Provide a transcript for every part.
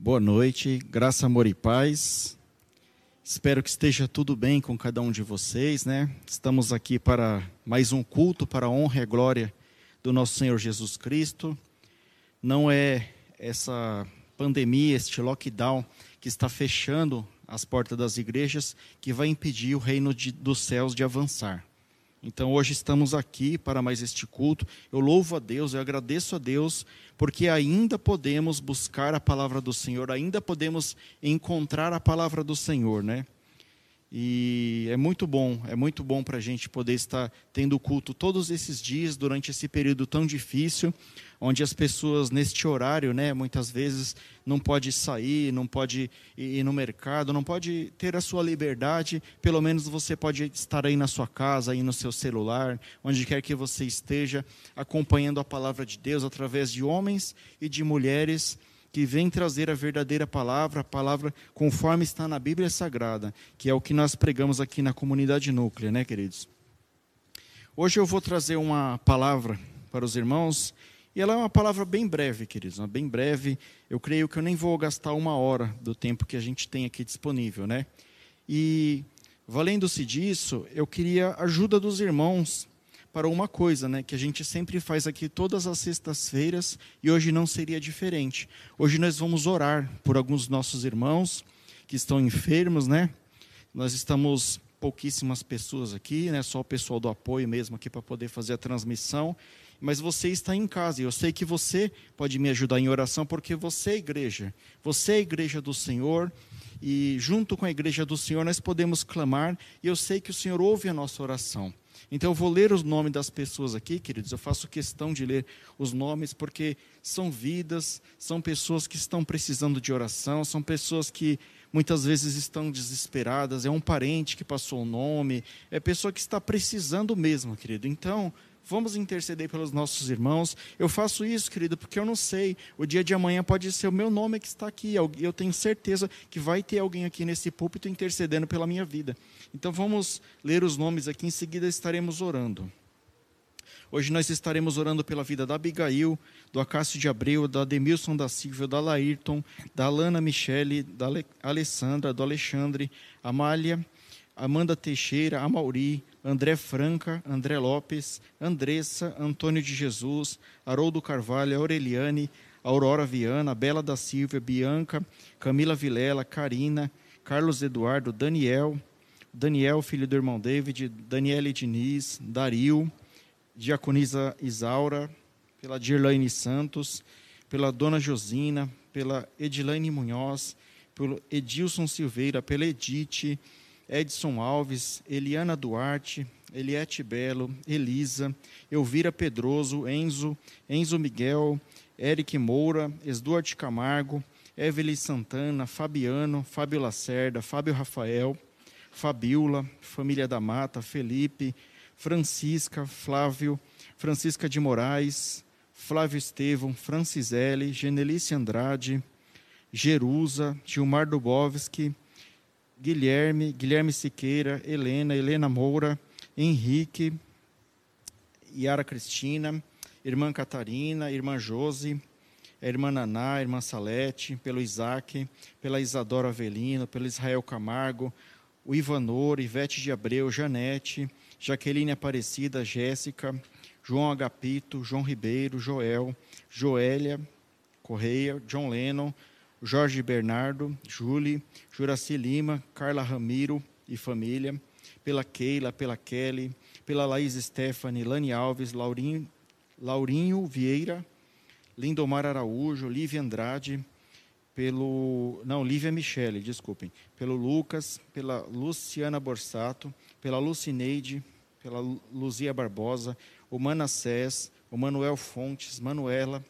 Boa noite, graça, amor e paz. Espero que esteja tudo bem com cada um de vocês, né? Estamos aqui para mais um culto para a honra e glória do nosso Senhor Jesus Cristo. Não é essa pandemia, este lockdown que está fechando as portas das igrejas que vai impedir o reino de, dos céus de avançar. Então hoje estamos aqui para mais este culto. Eu louvo a Deus, eu agradeço a Deus, porque ainda podemos buscar a palavra do Senhor, ainda podemos encontrar a palavra do Senhor, né? E é muito bom, é muito bom para a gente poder estar tendo culto todos esses dias, durante esse período tão difícil, onde as pessoas, neste horário, né, muitas vezes não pode sair, não pode ir no mercado, não pode ter a sua liberdade, pelo menos você pode estar aí na sua casa, aí no seu celular, onde quer que você esteja, acompanhando a palavra de Deus através de homens e de mulheres que vem trazer a verdadeira palavra, a palavra conforme está na Bíblia Sagrada, que é o que nós pregamos aqui na comunidade núclea, né, queridos? Hoje eu vou trazer uma palavra para os irmãos, e ela é uma palavra bem breve, queridos, bem breve. Eu creio que eu nem vou gastar uma hora do tempo que a gente tem aqui disponível, né? E valendo-se disso, eu queria a ajuda dos irmãos para uma coisa, né, que a gente sempre faz aqui todas as sextas-feiras e hoje não seria diferente. Hoje nós vamos orar por alguns nossos irmãos que estão enfermos, né? Nós estamos pouquíssimas pessoas aqui, né? Só o pessoal do apoio mesmo aqui para poder fazer a transmissão. Mas você está em casa e eu sei que você pode me ajudar em oração porque você é igreja. Você é a igreja do Senhor e junto com a igreja do Senhor nós podemos clamar e eu sei que o Senhor ouve a nossa oração. Então eu vou ler os nomes das pessoas aqui, queridos. Eu faço questão de ler os nomes porque são vidas, são pessoas que estão precisando de oração, são pessoas que muitas vezes estão desesperadas, é um parente que passou o nome, é pessoa que está precisando mesmo, querido. Então, vamos interceder pelos nossos irmãos. Eu faço isso, querido, porque eu não sei. O dia de amanhã pode ser o meu nome que está aqui. Eu tenho certeza que vai ter alguém aqui nesse púlpito intercedendo pela minha vida. Então vamos ler os nomes aqui, em seguida estaremos orando. Hoje nós estaremos orando pela vida da Abigail, do Acácio de Abreu, da Demilson da Silva, da Laírton, da Alana Michele, da Alessandra, do Alexandre, Amália, Amanda Teixeira, Amauri, André Franca, André Lopes, Andressa, Antônio de Jesus, Haroldo Carvalho, Aureliane, Aurora Viana, Bela da Silva, Bianca, Camila Vilela, Karina, Carlos Eduardo, Daniel, Daniel, filho do irmão David, Daniele Diniz, Dario, Diaconisa Isaura, pela Dirlaine Santos, pela Dona Josina, pela Edilaine Munhoz, pelo Edilson Silveira, pela Edite, Edson Alves, Eliana Duarte, Eliette Belo, Elisa, Elvira Pedroso, Enzo, Enzo Miguel, Eric Moura, Esduarte Camargo, Evelyn Santana, Fabiano, Fábio Lacerda, Fábio Rafael, Fabiola, família da Mata, Felipe, Francisca, Flávio, Francisca de Moraes, Flávio Estevão, Francisele, Genelice Andrade, Jerusa, Gilmar Dubovski, Guilherme, Guilherme Siqueira, Helena, Helena Moura, Henrique, Yara Cristina, irmã Catarina, irmã Josi, irmã Naná, irmã Salete, pelo Isaac, pela Isadora Avelino, pelo Israel Camargo, o Ivanor, Ivete de Abreu, Janete, Jaqueline Aparecida, Jéssica, João Agapito, João Ribeiro, Joel, Joélia Correia, John Lennon, Jorge Bernardo, Julie, Juraci Lima, Carla Ramiro e família, pela Keila, pela Kelly, pela Laís Stephanie, Lani Alves, Laurinho, Laurinho Vieira, Lindomar Araújo, Lívia Andrade, pelo. Não, Lívia Michele, desculpem. Pelo Lucas, pela Luciana Borsato, pela Lucineide, pela Luzia Barbosa, o Manassés, o Manuel Fontes, Manuela,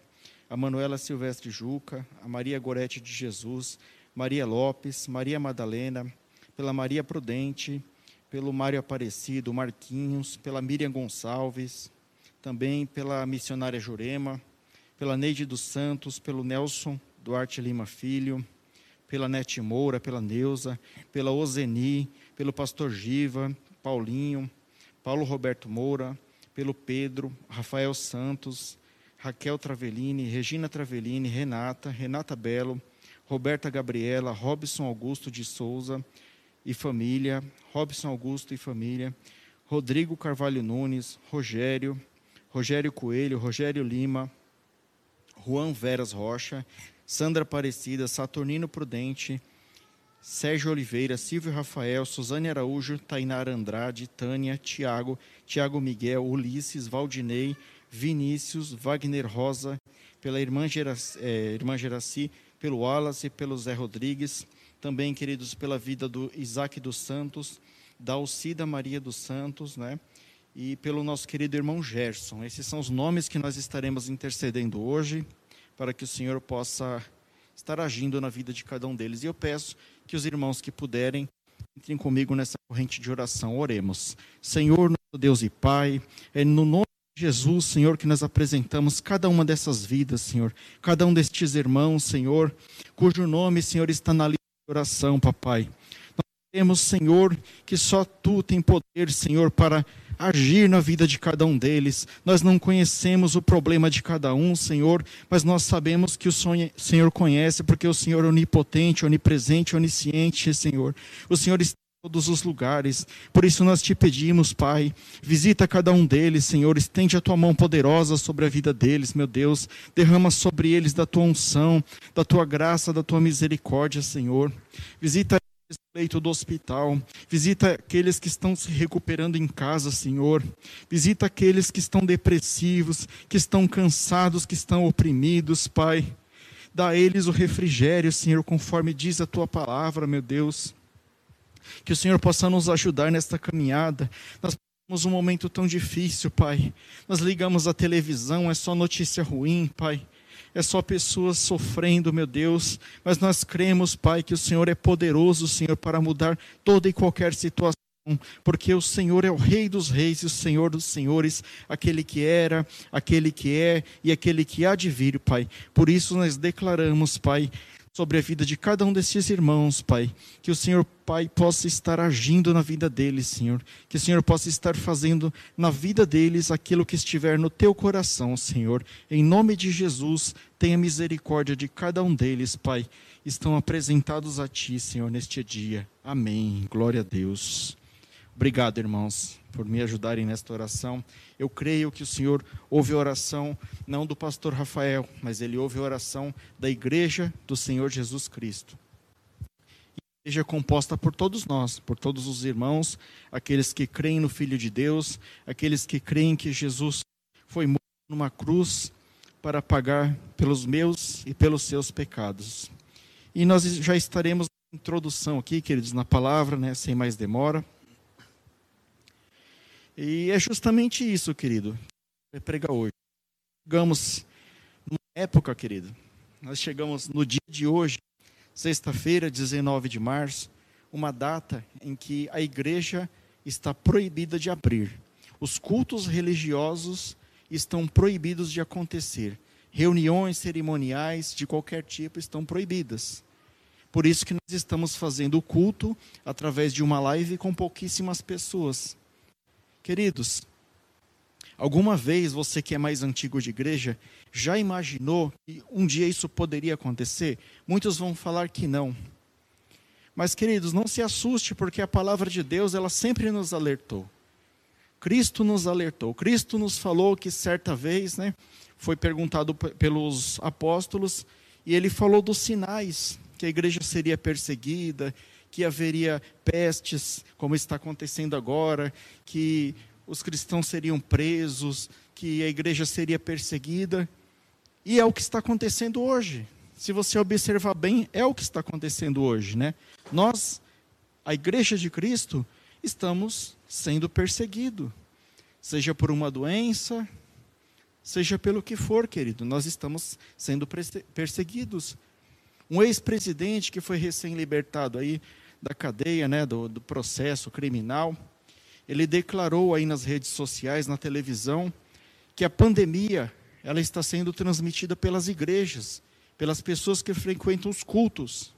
a Manuela Silvestre Juca, a Maria Gorete de Jesus, Maria Lopes, Maria Madalena, pela Maria Prudente, pelo Mário Aparecido, Marquinhos, pela Miriam Gonçalves, também pela missionária Jurema, pela Neide dos Santos, pelo Nelson Duarte Lima Filho, pela Nete Moura, pela Neuza, pela Ozeni, pelo pastor Giva, Paulinho, Paulo Roberto Moura, pelo Pedro, Rafael Santos, Raquel Travellini, Regina Travellini, Renata, Renata Belo, Roberta Gabriela, Robson Augusto de Souza e família, Robson Augusto e família, Rodrigo Carvalho Nunes, Rogério, Rogério Coelho, Rogério Lima, Juan Veras Rocha, Sandra Aparecida, Saturnino Prudente, Sérgio Oliveira, Silvio Rafael, Suzane Araújo, Tainara Andrade, Tânia, Tiago, Tiago Miguel, Ulisses, Valdinei, Vinícius, Wagner Rosa, pela irmã Geraci, é, irmã Geraci pelo Wallace, pelo Zé Rodrigues, também, queridos, pela vida do Isaac dos Santos, da Alcida Maria dos Santos, né? E pelo nosso querido irmão Gerson. Esses são os nomes que nós estaremos intercedendo hoje, para que o Senhor possa estar agindo na vida de cada um deles. E eu peço que os irmãos que puderem entrem comigo nessa corrente de oração. Oremos. Senhor, nosso Deus e Pai, é no nome Jesus, Senhor, que nós apresentamos cada uma dessas vidas, Senhor, cada um destes irmãos, Senhor, cujo nome, Senhor, está na lista de oração, papai. Nós temos, Senhor, que só tu tem poder, Senhor, para agir na vida de cada um deles. Nós não conhecemos o problema de cada um, Senhor, mas nós sabemos que o Senhor conhece, porque o Senhor é onipotente, onipresente, onisciente, Senhor. O Senhor está todos os lugares. Por isso nós te pedimos, Pai, visita cada um deles, Senhor, estende a tua mão poderosa sobre a vida deles, meu Deus. Derrama sobre eles da tua unção, da tua graça, da tua misericórdia, Senhor. Visita leito do hospital, visita aqueles que estão se recuperando em casa, Senhor. Visita aqueles que estão depressivos, que estão cansados, que estão oprimidos, Pai. Dá a eles o refrigério, Senhor, conforme diz a tua palavra, meu Deus. Que o Senhor possa nos ajudar nesta caminhada. Nós temos um momento tão difícil, Pai. Nós ligamos a televisão, é só notícia ruim, Pai é só pessoas sofrendo, meu Deus, mas nós cremos, Pai, que o Senhor é poderoso, Senhor, para mudar toda e qualquer situação porque o Senhor é o Rei dos Reis e o Senhor dos Senhores, aquele que era, aquele que é e aquele que há de vir, Pai. Por isso nós declaramos, Pai, sobre a vida de cada um desses irmãos, Pai. Que o Senhor, Pai, possa estar agindo na vida deles, Senhor. Que o Senhor possa estar fazendo na vida deles aquilo que estiver no teu coração, Senhor. Em nome de Jesus, tenha misericórdia de cada um deles, Pai. Estão apresentados a Ti, Senhor, neste dia. Amém. Glória a Deus. Obrigado, irmãos, por me ajudarem nesta oração. Eu creio que o Senhor ouve a oração não do pastor Rafael, mas ele ouve a oração da igreja do Senhor Jesus Cristo. Igreja é composta por todos nós, por todos os irmãos, aqueles que creem no Filho de Deus, aqueles que creem que Jesus foi morto numa cruz para pagar pelos meus e pelos seus pecados. E nós já estaremos introdução aqui, queridos, na palavra, né, sem mais demora. E é justamente isso, querido, que prega hoje. Chegamos numa época, querido, nós chegamos no dia de hoje, sexta-feira, 19 de março, uma data em que a igreja está proibida de abrir. Os cultos religiosos estão proibidos de acontecer. Reuniões cerimoniais de qualquer tipo estão proibidas. Por isso que nós estamos fazendo o culto através de uma live com pouquíssimas pessoas. Queridos, alguma vez você que é mais antigo de igreja já imaginou que um dia isso poderia acontecer? Muitos vão falar que não. Mas queridos, não se assuste porque a palavra de Deus, ela sempre nos alertou. Cristo nos alertou. Cristo nos falou que certa vez, né, foi perguntado pelos apóstolos e ele falou dos sinais que a igreja seria perseguida, que haveria pestes, como está acontecendo agora, que os cristãos seriam presos, que a igreja seria perseguida. E é o que está acontecendo hoje. Se você observar bem, é o que está acontecendo hoje, né? Nós, a igreja de Cristo, estamos sendo perseguidos, seja por uma doença, seja pelo que for, querido, nós estamos sendo perseguidos. Um ex-presidente que foi recém-libertado aí da cadeia, né, do, do processo criminal, ele declarou aí nas redes sociais, na televisão, que a pandemia ela está sendo transmitida pelas igrejas, pelas pessoas que frequentam os cultos.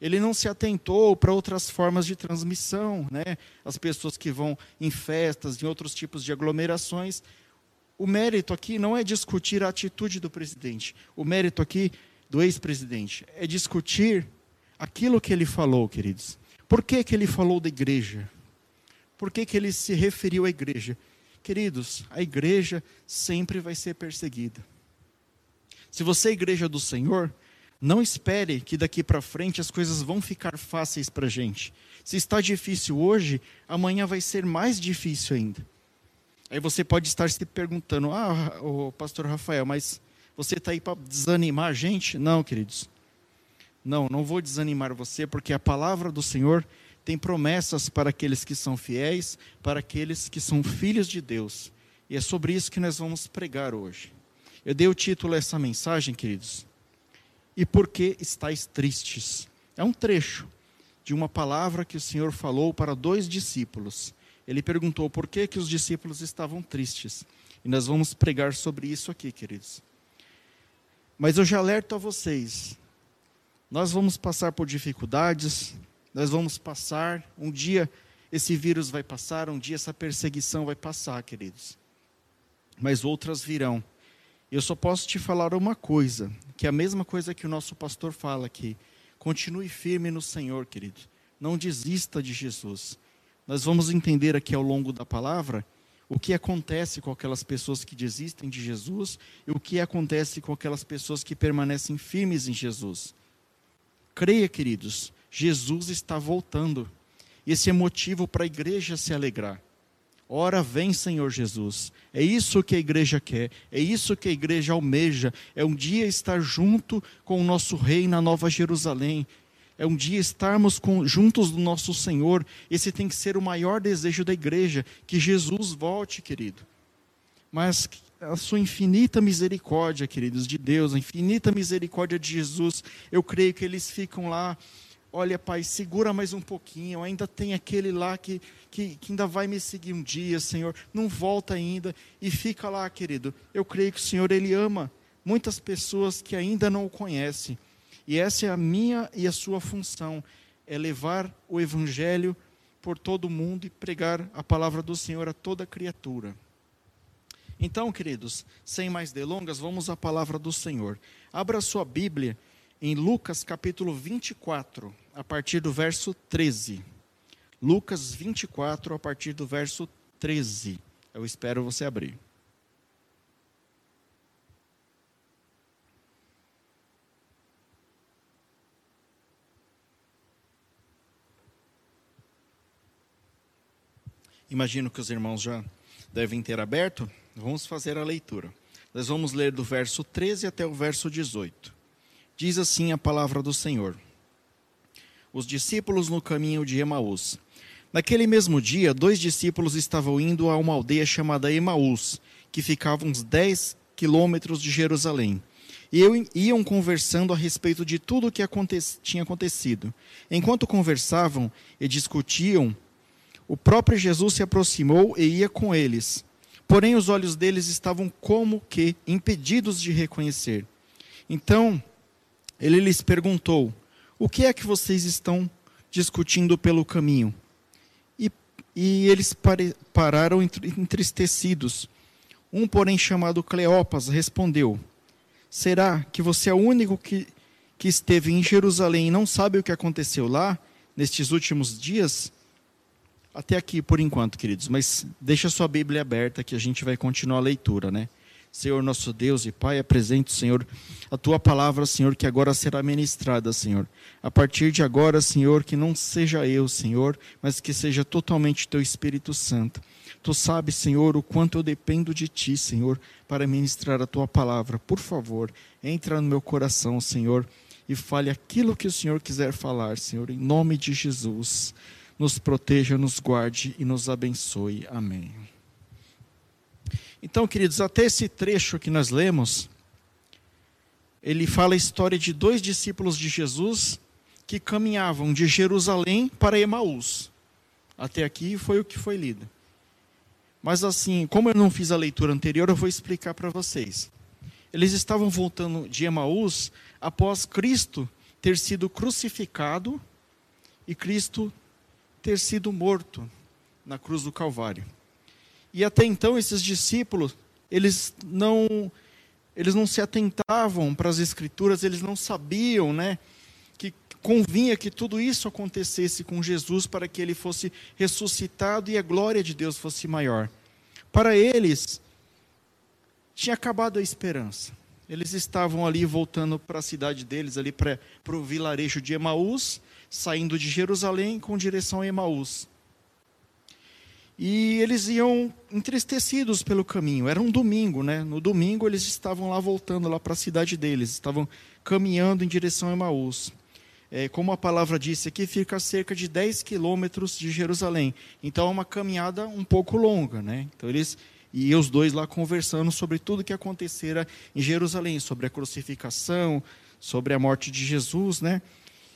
Ele não se atentou para outras formas de transmissão, né? As pessoas que vão em festas, em outros tipos de aglomerações. O mérito aqui não é discutir a atitude do presidente. O mérito aqui do ex-presidente, é discutir aquilo que ele falou, queridos. Por que, que ele falou da igreja? Por que, que ele se referiu à igreja? Queridos, a igreja sempre vai ser perseguida. Se você é igreja do Senhor, não espere que daqui para frente as coisas vão ficar fáceis para a gente. Se está difícil hoje, amanhã vai ser mais difícil ainda. Aí você pode estar se perguntando: ah, o pastor Rafael, mas você está aí para desanimar a gente? Não, queridos. Não, não vou desanimar você, porque a palavra do Senhor tem promessas para aqueles que são fiéis, para aqueles que são filhos de Deus. E é sobre isso que nós vamos pregar hoje. Eu dei o título a essa mensagem, queridos. E por que estáis tristes? É um trecho de uma palavra que o Senhor falou para dois discípulos. Ele perguntou por que, que os discípulos estavam tristes. E nós vamos pregar sobre isso aqui, queridos. Mas eu já alerto a vocês: nós vamos passar por dificuldades, nós vamos passar, um dia esse vírus vai passar, um dia essa perseguição vai passar, queridos. Mas outras virão. Eu só posso te falar uma coisa, que é a mesma coisa que o nosso pastor fala aqui. Continue firme no Senhor, querido. Não desista de Jesus. Nós vamos entender aqui ao longo da palavra o que acontece com aquelas pessoas que desistem de Jesus e o que acontece com aquelas pessoas que permanecem firmes em Jesus. Creia, queridos, Jesus está voltando. Esse é motivo para a igreja se alegrar. Ora vem, Senhor Jesus. É isso que a igreja quer, é isso que a igreja almeja. É um dia estar junto com o nosso Rei na Nova Jerusalém. É um dia estarmos com, juntos do nosso Senhor. Esse tem que ser o maior desejo da igreja, que Jesus volte, querido. Mas a sua infinita misericórdia, queridos, de Deus, a infinita misericórdia de Jesus, eu creio que eles ficam lá. Olha, Pai, segura mais um pouquinho. Ainda tem aquele lá que, que, que ainda vai me seguir um dia, Senhor. Não volta ainda. E fica lá, querido. Eu creio que o Senhor, Ele ama muitas pessoas que ainda não o conhecem. E essa é a minha e a sua função: é levar o Evangelho por todo o mundo e pregar a palavra do Senhor a toda criatura. Então, queridos, sem mais delongas, vamos à palavra do Senhor. Abra sua Bíblia em Lucas capítulo 24, a partir do verso 13. Lucas 24, a partir do verso 13. Eu espero você abrir. Imagino que os irmãos já devem ter aberto. Vamos fazer a leitura. Nós vamos ler do verso 13 até o verso 18. Diz assim a palavra do Senhor. Os discípulos no caminho de Emaús. Naquele mesmo dia, dois discípulos estavam indo a uma aldeia chamada Emaús, que ficava uns 10 quilômetros de Jerusalém. E iam conversando a respeito de tudo o que aconte tinha acontecido. Enquanto conversavam e discutiam, o próprio Jesus se aproximou e ia com eles. Porém, os olhos deles estavam como que impedidos de reconhecer. Então, ele lhes perguntou: O que é que vocês estão discutindo pelo caminho? E, e eles pararam entristecidos. Um, porém, chamado Cleopas, respondeu: Será que você é o único que, que esteve em Jerusalém e não sabe o que aconteceu lá, nestes últimos dias? Até aqui por enquanto, queridos, mas deixa sua Bíblia aberta que a gente vai continuar a leitura, né? Senhor nosso Deus e Pai, apresento, Senhor, a tua palavra, Senhor, que agora será ministrada, Senhor. A partir de agora, Senhor, que não seja eu, Senhor, mas que seja totalmente teu Espírito Santo. Tu sabes, Senhor, o quanto eu dependo de ti, Senhor, para ministrar a tua palavra. Por favor, entra no meu coração, Senhor, e fale aquilo que o Senhor quiser falar, Senhor, em nome de Jesus nos proteja, nos guarde e nos abençoe. Amém. Então, queridos, até esse trecho que nós lemos, ele fala a história de dois discípulos de Jesus que caminhavam de Jerusalém para Emaús. Até aqui foi o que foi lido. Mas assim, como eu não fiz a leitura anterior, eu vou explicar para vocês. Eles estavam voltando de Emaús após Cristo ter sido crucificado e Cristo ter sido morto na cruz do Calvário. E até então esses discípulos, eles não eles não se atentavam para as escrituras, eles não sabiam, né, que convinha que tudo isso acontecesse com Jesus para que ele fosse ressuscitado e a glória de Deus fosse maior. Para eles tinha acabado a esperança. Eles estavam ali voltando para a cidade deles, ali para o vilarejo de Emaús, saindo de Jerusalém com direção a Emaús. E eles iam entristecidos pelo caminho. Era um domingo, né? No domingo eles estavam lá voltando lá para a cidade deles, estavam caminhando em direção a Emaús. É, como a palavra disse aqui, fica a cerca de 10 quilômetros de Jerusalém. Então é uma caminhada um pouco longa, né? Então eles e os dois lá conversando sobre tudo que acontecera em Jerusalém, sobre a crucificação, sobre a morte de Jesus, né?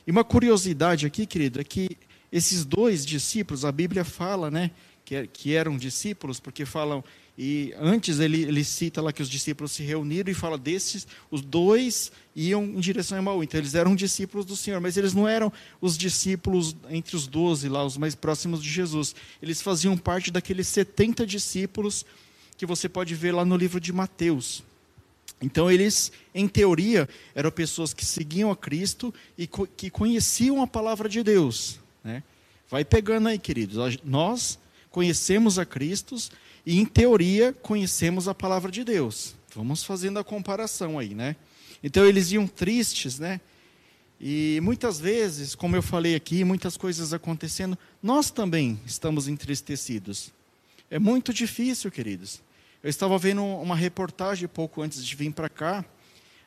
E uma curiosidade aqui, querido, é que esses dois discípulos, a Bíblia fala, né, que, é, que eram discípulos, porque falam, e antes ele, ele cita lá que os discípulos se reuniram e fala desses, os dois iam em direção a Emaú, então eles eram discípulos do Senhor, mas eles não eram os discípulos entre os doze lá, os mais próximos de Jesus, eles faziam parte daqueles 70 discípulos que você pode ver lá no livro de Mateus. Então, eles, em teoria, eram pessoas que seguiam a Cristo e co que conheciam a palavra de Deus. Né? Vai pegando aí, queridos. Nós conhecemos a Cristo e, em teoria, conhecemos a palavra de Deus. Vamos fazendo a comparação aí, né? Então eles iam tristes, né? E muitas vezes, como eu falei aqui, muitas coisas acontecendo, nós também estamos entristecidos. É muito difícil, queridos. Eu estava vendo uma reportagem pouco antes de vir para cá,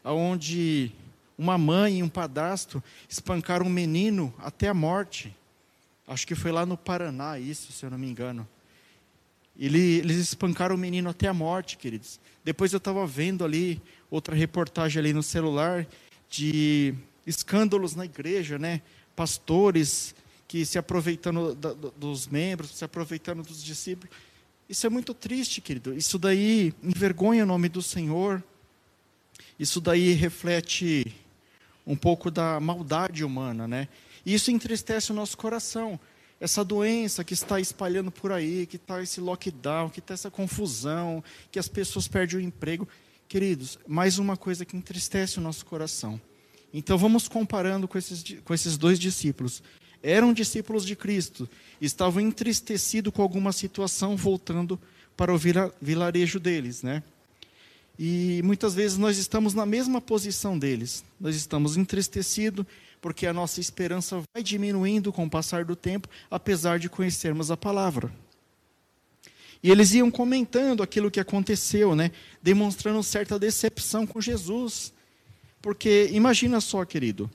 onde uma mãe e um padastro espancaram um menino até a morte. Acho que foi lá no Paraná, isso, se eu não me engano. Ele, eles espancaram o menino até a morte, queridos. Depois eu estava vendo ali outra reportagem ali no celular de escândalos na igreja, né? Pastores que se aproveitando da, dos membros, se aproveitando dos discípulos. Isso é muito triste, querido. Isso daí envergonha o nome do Senhor. Isso daí reflete um pouco da maldade humana, né? E isso entristece o nosso coração. Essa doença que está espalhando por aí, que está esse lockdown, que está essa confusão, que as pessoas perdem o emprego. Queridos, mais uma coisa que entristece o nosso coração. Então vamos comparando com esses, com esses dois discípulos. Eram discípulos de Cristo, estavam entristecidos com alguma situação voltando para o vilarejo deles, né? E muitas vezes nós estamos na mesma posição deles. Nós estamos entristecidos porque a nossa esperança vai diminuindo com o passar do tempo, apesar de conhecermos a palavra. E eles iam comentando aquilo que aconteceu, né? demonstrando certa decepção com Jesus. Porque imagina só, querido,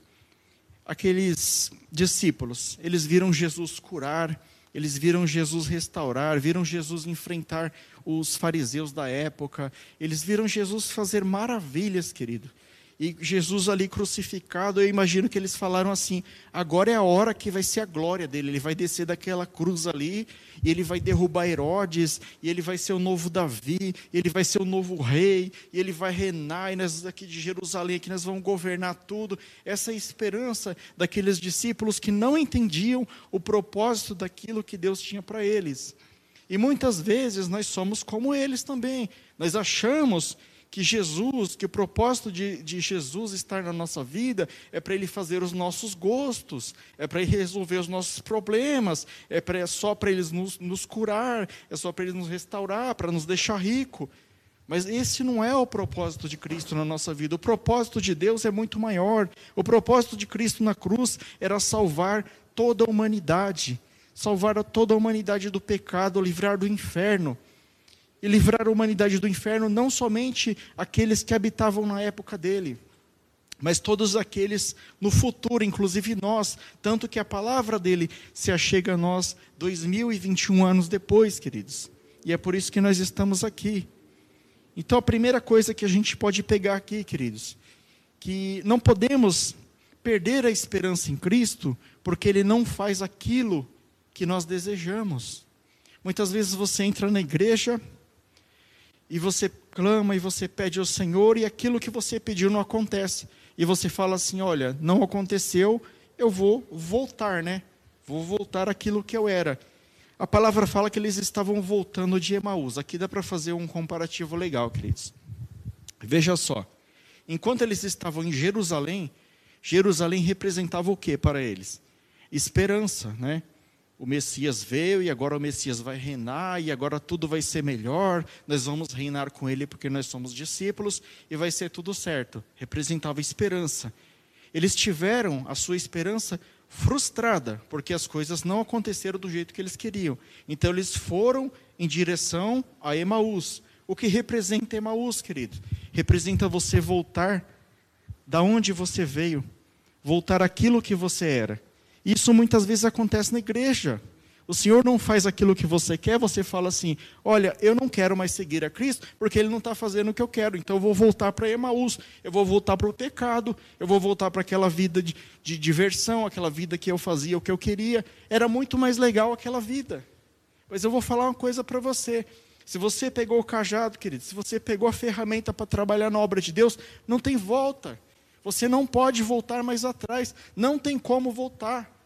aqueles discípulos, eles viram Jesus curar, eles viram Jesus restaurar, viram Jesus enfrentar os fariseus da época, eles viram Jesus fazer maravilhas, querido e Jesus ali crucificado, eu imagino que eles falaram assim: agora é a hora que vai ser a glória dele. Ele vai descer daquela cruz ali, e ele vai derrubar Herodes, e ele vai ser o novo Davi, ele vai ser o novo rei, e ele vai reinar, e nós aqui de Jerusalém, que nós vamos governar tudo. Essa é a esperança daqueles discípulos que não entendiam o propósito daquilo que Deus tinha para eles. E muitas vezes nós somos como eles também. Nós achamos que Jesus, que o propósito de, de Jesus estar na nossa vida é para Ele fazer os nossos gostos, é para Ele resolver os nossos problemas, é, pra, é só para Ele nos, nos curar, é só para Ele nos restaurar, para nos deixar rico. Mas esse não é o propósito de Cristo na nossa vida. O propósito de Deus é muito maior. O propósito de Cristo na cruz era salvar toda a humanidade, salvar toda a humanidade do pecado, livrar do inferno e livrar a humanidade do inferno, não somente aqueles que habitavam na época dele, mas todos aqueles no futuro, inclusive nós, tanto que a palavra dele se achega a nós 2021 anos depois, queridos. E é por isso que nós estamos aqui. Então a primeira coisa que a gente pode pegar aqui, queridos, que não podemos perder a esperança em Cristo, porque ele não faz aquilo que nós desejamos. Muitas vezes você entra na igreja, e você clama e você pede ao Senhor e aquilo que você pediu não acontece. E você fala assim: olha, não aconteceu, eu vou voltar, né? Vou voltar aquilo que eu era. A palavra fala que eles estavam voltando de Emaús. Aqui dá para fazer um comparativo legal, queridos. Veja só, enquanto eles estavam em Jerusalém, Jerusalém representava o que para eles? Esperança, né? O Messias veio e agora o Messias vai reinar e agora tudo vai ser melhor. Nós vamos reinar com ele porque nós somos discípulos e vai ser tudo certo. Representava esperança. Eles tiveram a sua esperança frustrada porque as coisas não aconteceram do jeito que eles queriam. Então eles foram em direção a Emaús. O que representa Emaús, querido? Representa você voltar da onde você veio, voltar aquilo que você era. Isso muitas vezes acontece na igreja. O Senhor não faz aquilo que você quer, você fala assim: Olha, eu não quero mais seguir a Cristo, porque Ele não está fazendo o que eu quero, então eu vou voltar para Emaús, eu vou voltar para o pecado, eu vou voltar para aquela vida de, de diversão, aquela vida que eu fazia o que eu queria. Era muito mais legal aquela vida. Mas eu vou falar uma coisa para você. Se você pegou o cajado, querido, se você pegou a ferramenta para trabalhar na obra de Deus, não tem volta. Você não pode voltar mais atrás. Não tem como voltar.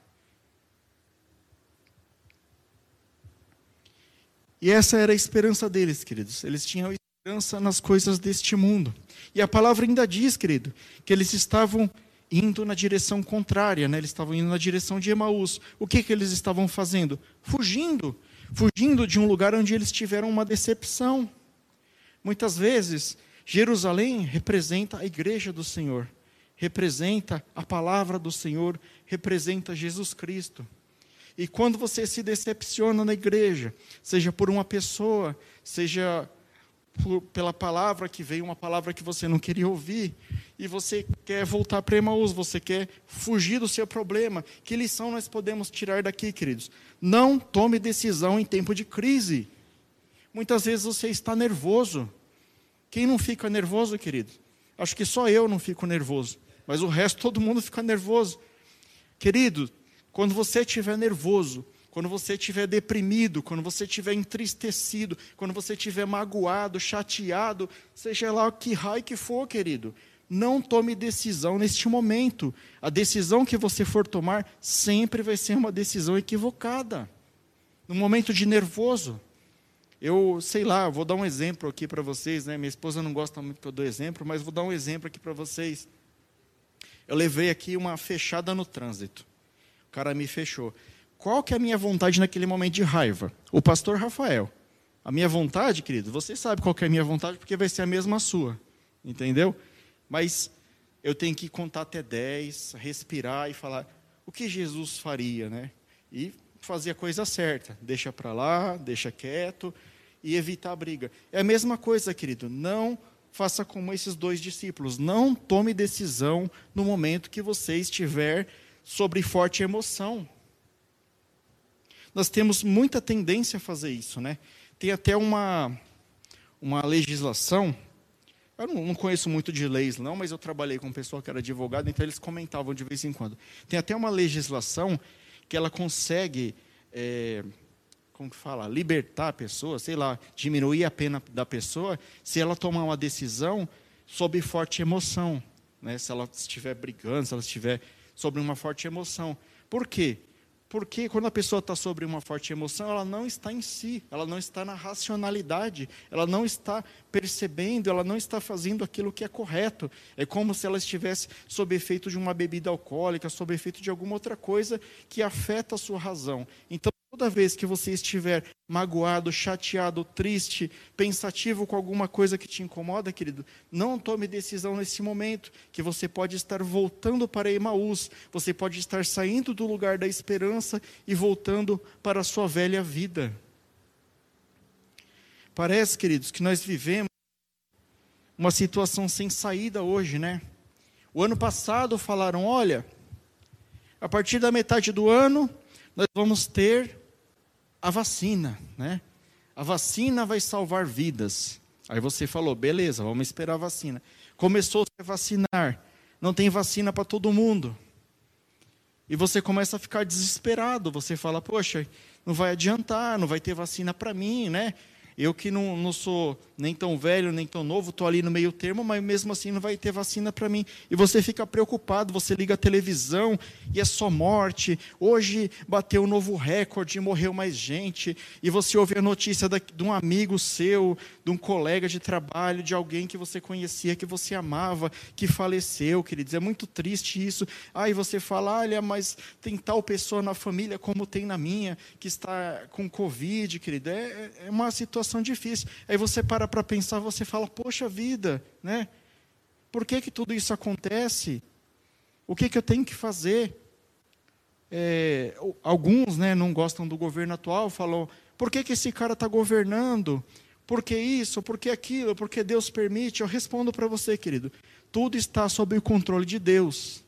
E essa era a esperança deles, queridos. Eles tinham esperança nas coisas deste mundo. E a palavra ainda diz, querido, que eles estavam indo na direção contrária, né? eles estavam indo na direção de Emaús. O que, que eles estavam fazendo? Fugindo. Fugindo de um lugar onde eles tiveram uma decepção. Muitas vezes, Jerusalém representa a igreja do Senhor, representa a palavra do Senhor, representa Jesus Cristo. E quando você se decepciona na igreja, seja por uma pessoa, seja por, pela palavra que veio, uma palavra que você não queria ouvir, e você quer voltar para Emaús, você quer fugir do seu problema, que lição nós podemos tirar daqui, queridos? Não tome decisão em tempo de crise. Muitas vezes você está nervoso. Quem não fica nervoso, querido? Acho que só eu não fico nervoso, mas o resto todo mundo fica nervoso. Querido, quando você estiver nervoso, quando você estiver deprimido, quando você estiver entristecido, quando você estiver magoado, chateado, seja lá o que raio que for, querido, não tome decisão neste momento. A decisão que você for tomar sempre vai ser uma decisão equivocada. No momento de nervoso, eu sei lá, vou dar um exemplo aqui para vocês, né? Minha esposa não gosta muito que eu dou exemplo, mas vou dar um exemplo aqui para vocês. Eu levei aqui uma fechada no trânsito. O cara me fechou. Qual que é a minha vontade naquele momento de raiva? O pastor Rafael. A minha vontade, querido, você sabe qual que é a minha vontade, porque vai ser a mesma sua. Entendeu? Mas eu tenho que contar até 10, respirar e falar o que Jesus faria, né? E fazer a coisa certa. Deixa para lá, deixa quieto e evitar a briga. É a mesma coisa, querido. Não faça como esses dois discípulos. Não tome decisão no momento que você estiver sobre forte emoção. Nós temos muita tendência a fazer isso, né? Tem até uma, uma legislação, eu não, não conheço muito de leis não, mas eu trabalhei com um pessoal que era advogado, então eles comentavam de vez em quando. Tem até uma legislação que ela consegue, é, como que fala, libertar a pessoa, sei lá, diminuir a pena da pessoa, se ela tomar uma decisão sob forte emoção, né? Se ela estiver brigando, se ela estiver sobre uma forte emoção. Por quê? Porque quando a pessoa está sobre uma forte emoção, ela não está em si, ela não está na racionalidade, ela não está percebendo, ela não está fazendo aquilo que é correto. É como se ela estivesse sob efeito de uma bebida alcoólica, sob efeito de alguma outra coisa que afeta a sua razão. Então, Toda vez que você estiver magoado, chateado, triste, pensativo com alguma coisa que te incomoda, querido, não tome decisão nesse momento, que você pode estar voltando para Emaús, você pode estar saindo do lugar da esperança e voltando para a sua velha vida. Parece, queridos, que nós vivemos uma situação sem saída hoje, né? O ano passado falaram: olha, a partir da metade do ano, nós vamos ter a vacina, né? A vacina vai salvar vidas. Aí você falou, beleza, vamos esperar a vacina. Começou a vacinar, não tem vacina para todo mundo. E você começa a ficar desesperado. Você fala, poxa, não vai adiantar, não vai ter vacina para mim, né? Eu que não, não sou nem tão velho, nem tão novo, estou ali no meio termo, mas mesmo assim não vai ter vacina para mim. E você fica preocupado, você liga a televisão e é só morte. Hoje bateu um novo recorde, morreu mais gente. E você ouve a notícia de um amigo seu, de um colega de trabalho, de alguém que você conhecia, que você amava, que faleceu, queridos. É muito triste isso. Aí você fala, olha, mas tem tal pessoa na família como tem na minha, que está com Covid, querido. É, é uma situação difícil. Aí você para para pensar, você fala, poxa vida, né? Por que, que tudo isso acontece? O que, que eu tenho que fazer? É, alguns né, não gostam do governo atual, falam, por que, que esse cara está governando? Por que isso? Por que aquilo? Por que Deus permite? Eu respondo para você, querido. Tudo está sob o controle de Deus.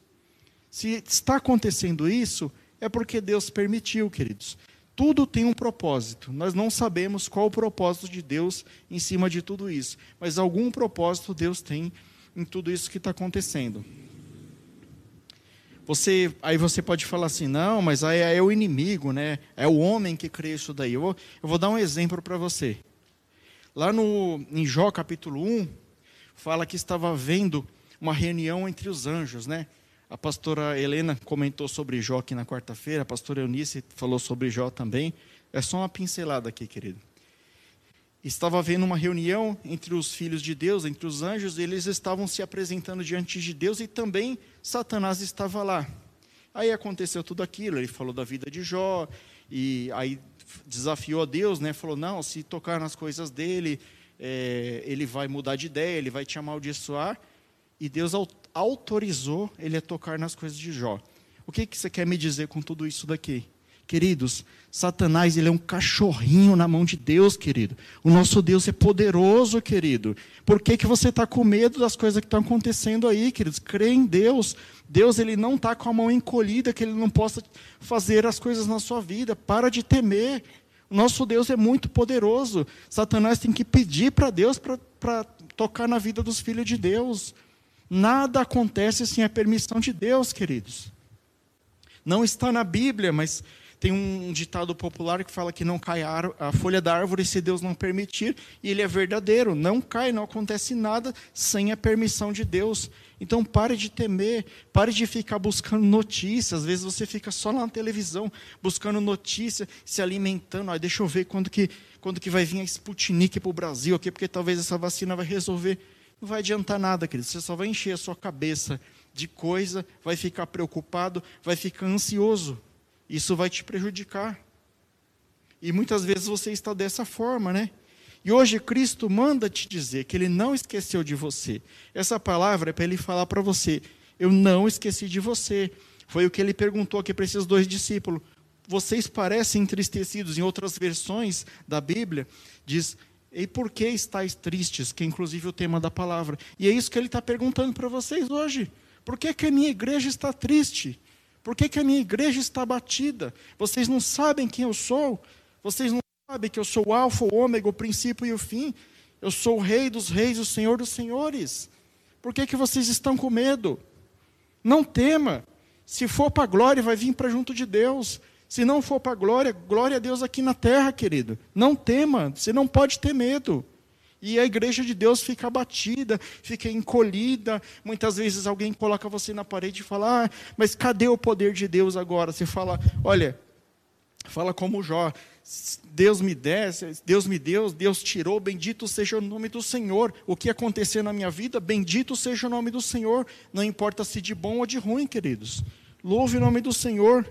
Se está acontecendo isso, é porque Deus permitiu, queridos. Tudo tem um propósito. Nós não sabemos qual o propósito de Deus em cima de tudo isso, mas algum propósito Deus tem em tudo isso que está acontecendo. Você, aí você pode falar assim, não, mas aí é o inimigo, né? É o homem que crê isso daí. Eu vou, eu vou dar um exemplo para você. Lá no, em Jó capítulo 1, fala que estava vendo uma reunião entre os anjos, né? A pastora Helena comentou sobre Jó aqui na quarta-feira, a pastora Eunice falou sobre Jó também. É só uma pincelada aqui, querido. Estava havendo uma reunião entre os filhos de Deus, entre os anjos, e eles estavam se apresentando diante de Deus e também Satanás estava lá. Aí aconteceu tudo aquilo, ele falou da vida de Jó, e aí desafiou a Deus, né? falou: não, se tocar nas coisas dele, é, ele vai mudar de ideia, ele vai te amaldiçoar. E Deus autorizou ele a tocar nas coisas de Jó. O que, que você quer me dizer com tudo isso daqui? Queridos, Satanás ele é um cachorrinho na mão de Deus, querido. O nosso Deus é poderoso, querido. Por que, que você está com medo das coisas que estão acontecendo aí, queridos? Crê em Deus. Deus ele não está com a mão encolhida, que ele não possa fazer as coisas na sua vida. Para de temer. O nosso Deus é muito poderoso. Satanás tem que pedir para Deus para tocar na vida dos filhos de Deus. Nada acontece sem a permissão de Deus, queridos. Não está na Bíblia, mas tem um ditado popular que fala que não cai a, folha da árvore se Deus não permitir, e ele é verdadeiro. Não cai, não acontece nada sem a permissão de Deus. Então pare de temer, pare de ficar buscando notícias. Às vezes você fica só na televisão buscando notícia, se alimentando. Ah, deixa eu ver quando que, quando que vai vir a Sputnik para o Brasil aqui, porque talvez essa vacina vai resolver não vai adiantar nada, querido. Você só vai encher a sua cabeça de coisa, vai ficar preocupado, vai ficar ansioso. Isso vai te prejudicar. E muitas vezes você está dessa forma, né? E hoje Cristo manda te dizer que Ele não esqueceu de você. Essa palavra é para Ele falar para você: Eu não esqueci de você. Foi o que Ele perguntou aqui para esses dois discípulos. Vocês parecem entristecidos. Em outras versões da Bíblia, diz: e por que estáis tristes? Que é inclusive o tema da palavra. E é isso que ele está perguntando para vocês hoje. Por que, que a minha igreja está triste? Por que, que a minha igreja está abatida? Vocês não sabem quem eu sou? Vocês não sabem que eu sou o alfa, o ômega, o princípio e o fim? Eu sou o rei dos reis, o senhor dos senhores. Por que, que vocês estão com medo? Não tema. Se for para a glória, vai vir para junto de Deus. Se não for para a glória, glória a Deus aqui na terra, querido. Não tema, você não pode ter medo. E a igreja de Deus fica abatida, fica encolhida. Muitas vezes alguém coloca você na parede e fala: ah, mas cadê o poder de Deus agora? Você fala: olha, fala como Jó. Deus me desse, Deus me deu, Deus tirou, bendito seja o nome do Senhor. O que acontecer na minha vida, bendito seja o nome do Senhor. Não importa se de bom ou de ruim, queridos. Louve o nome do Senhor.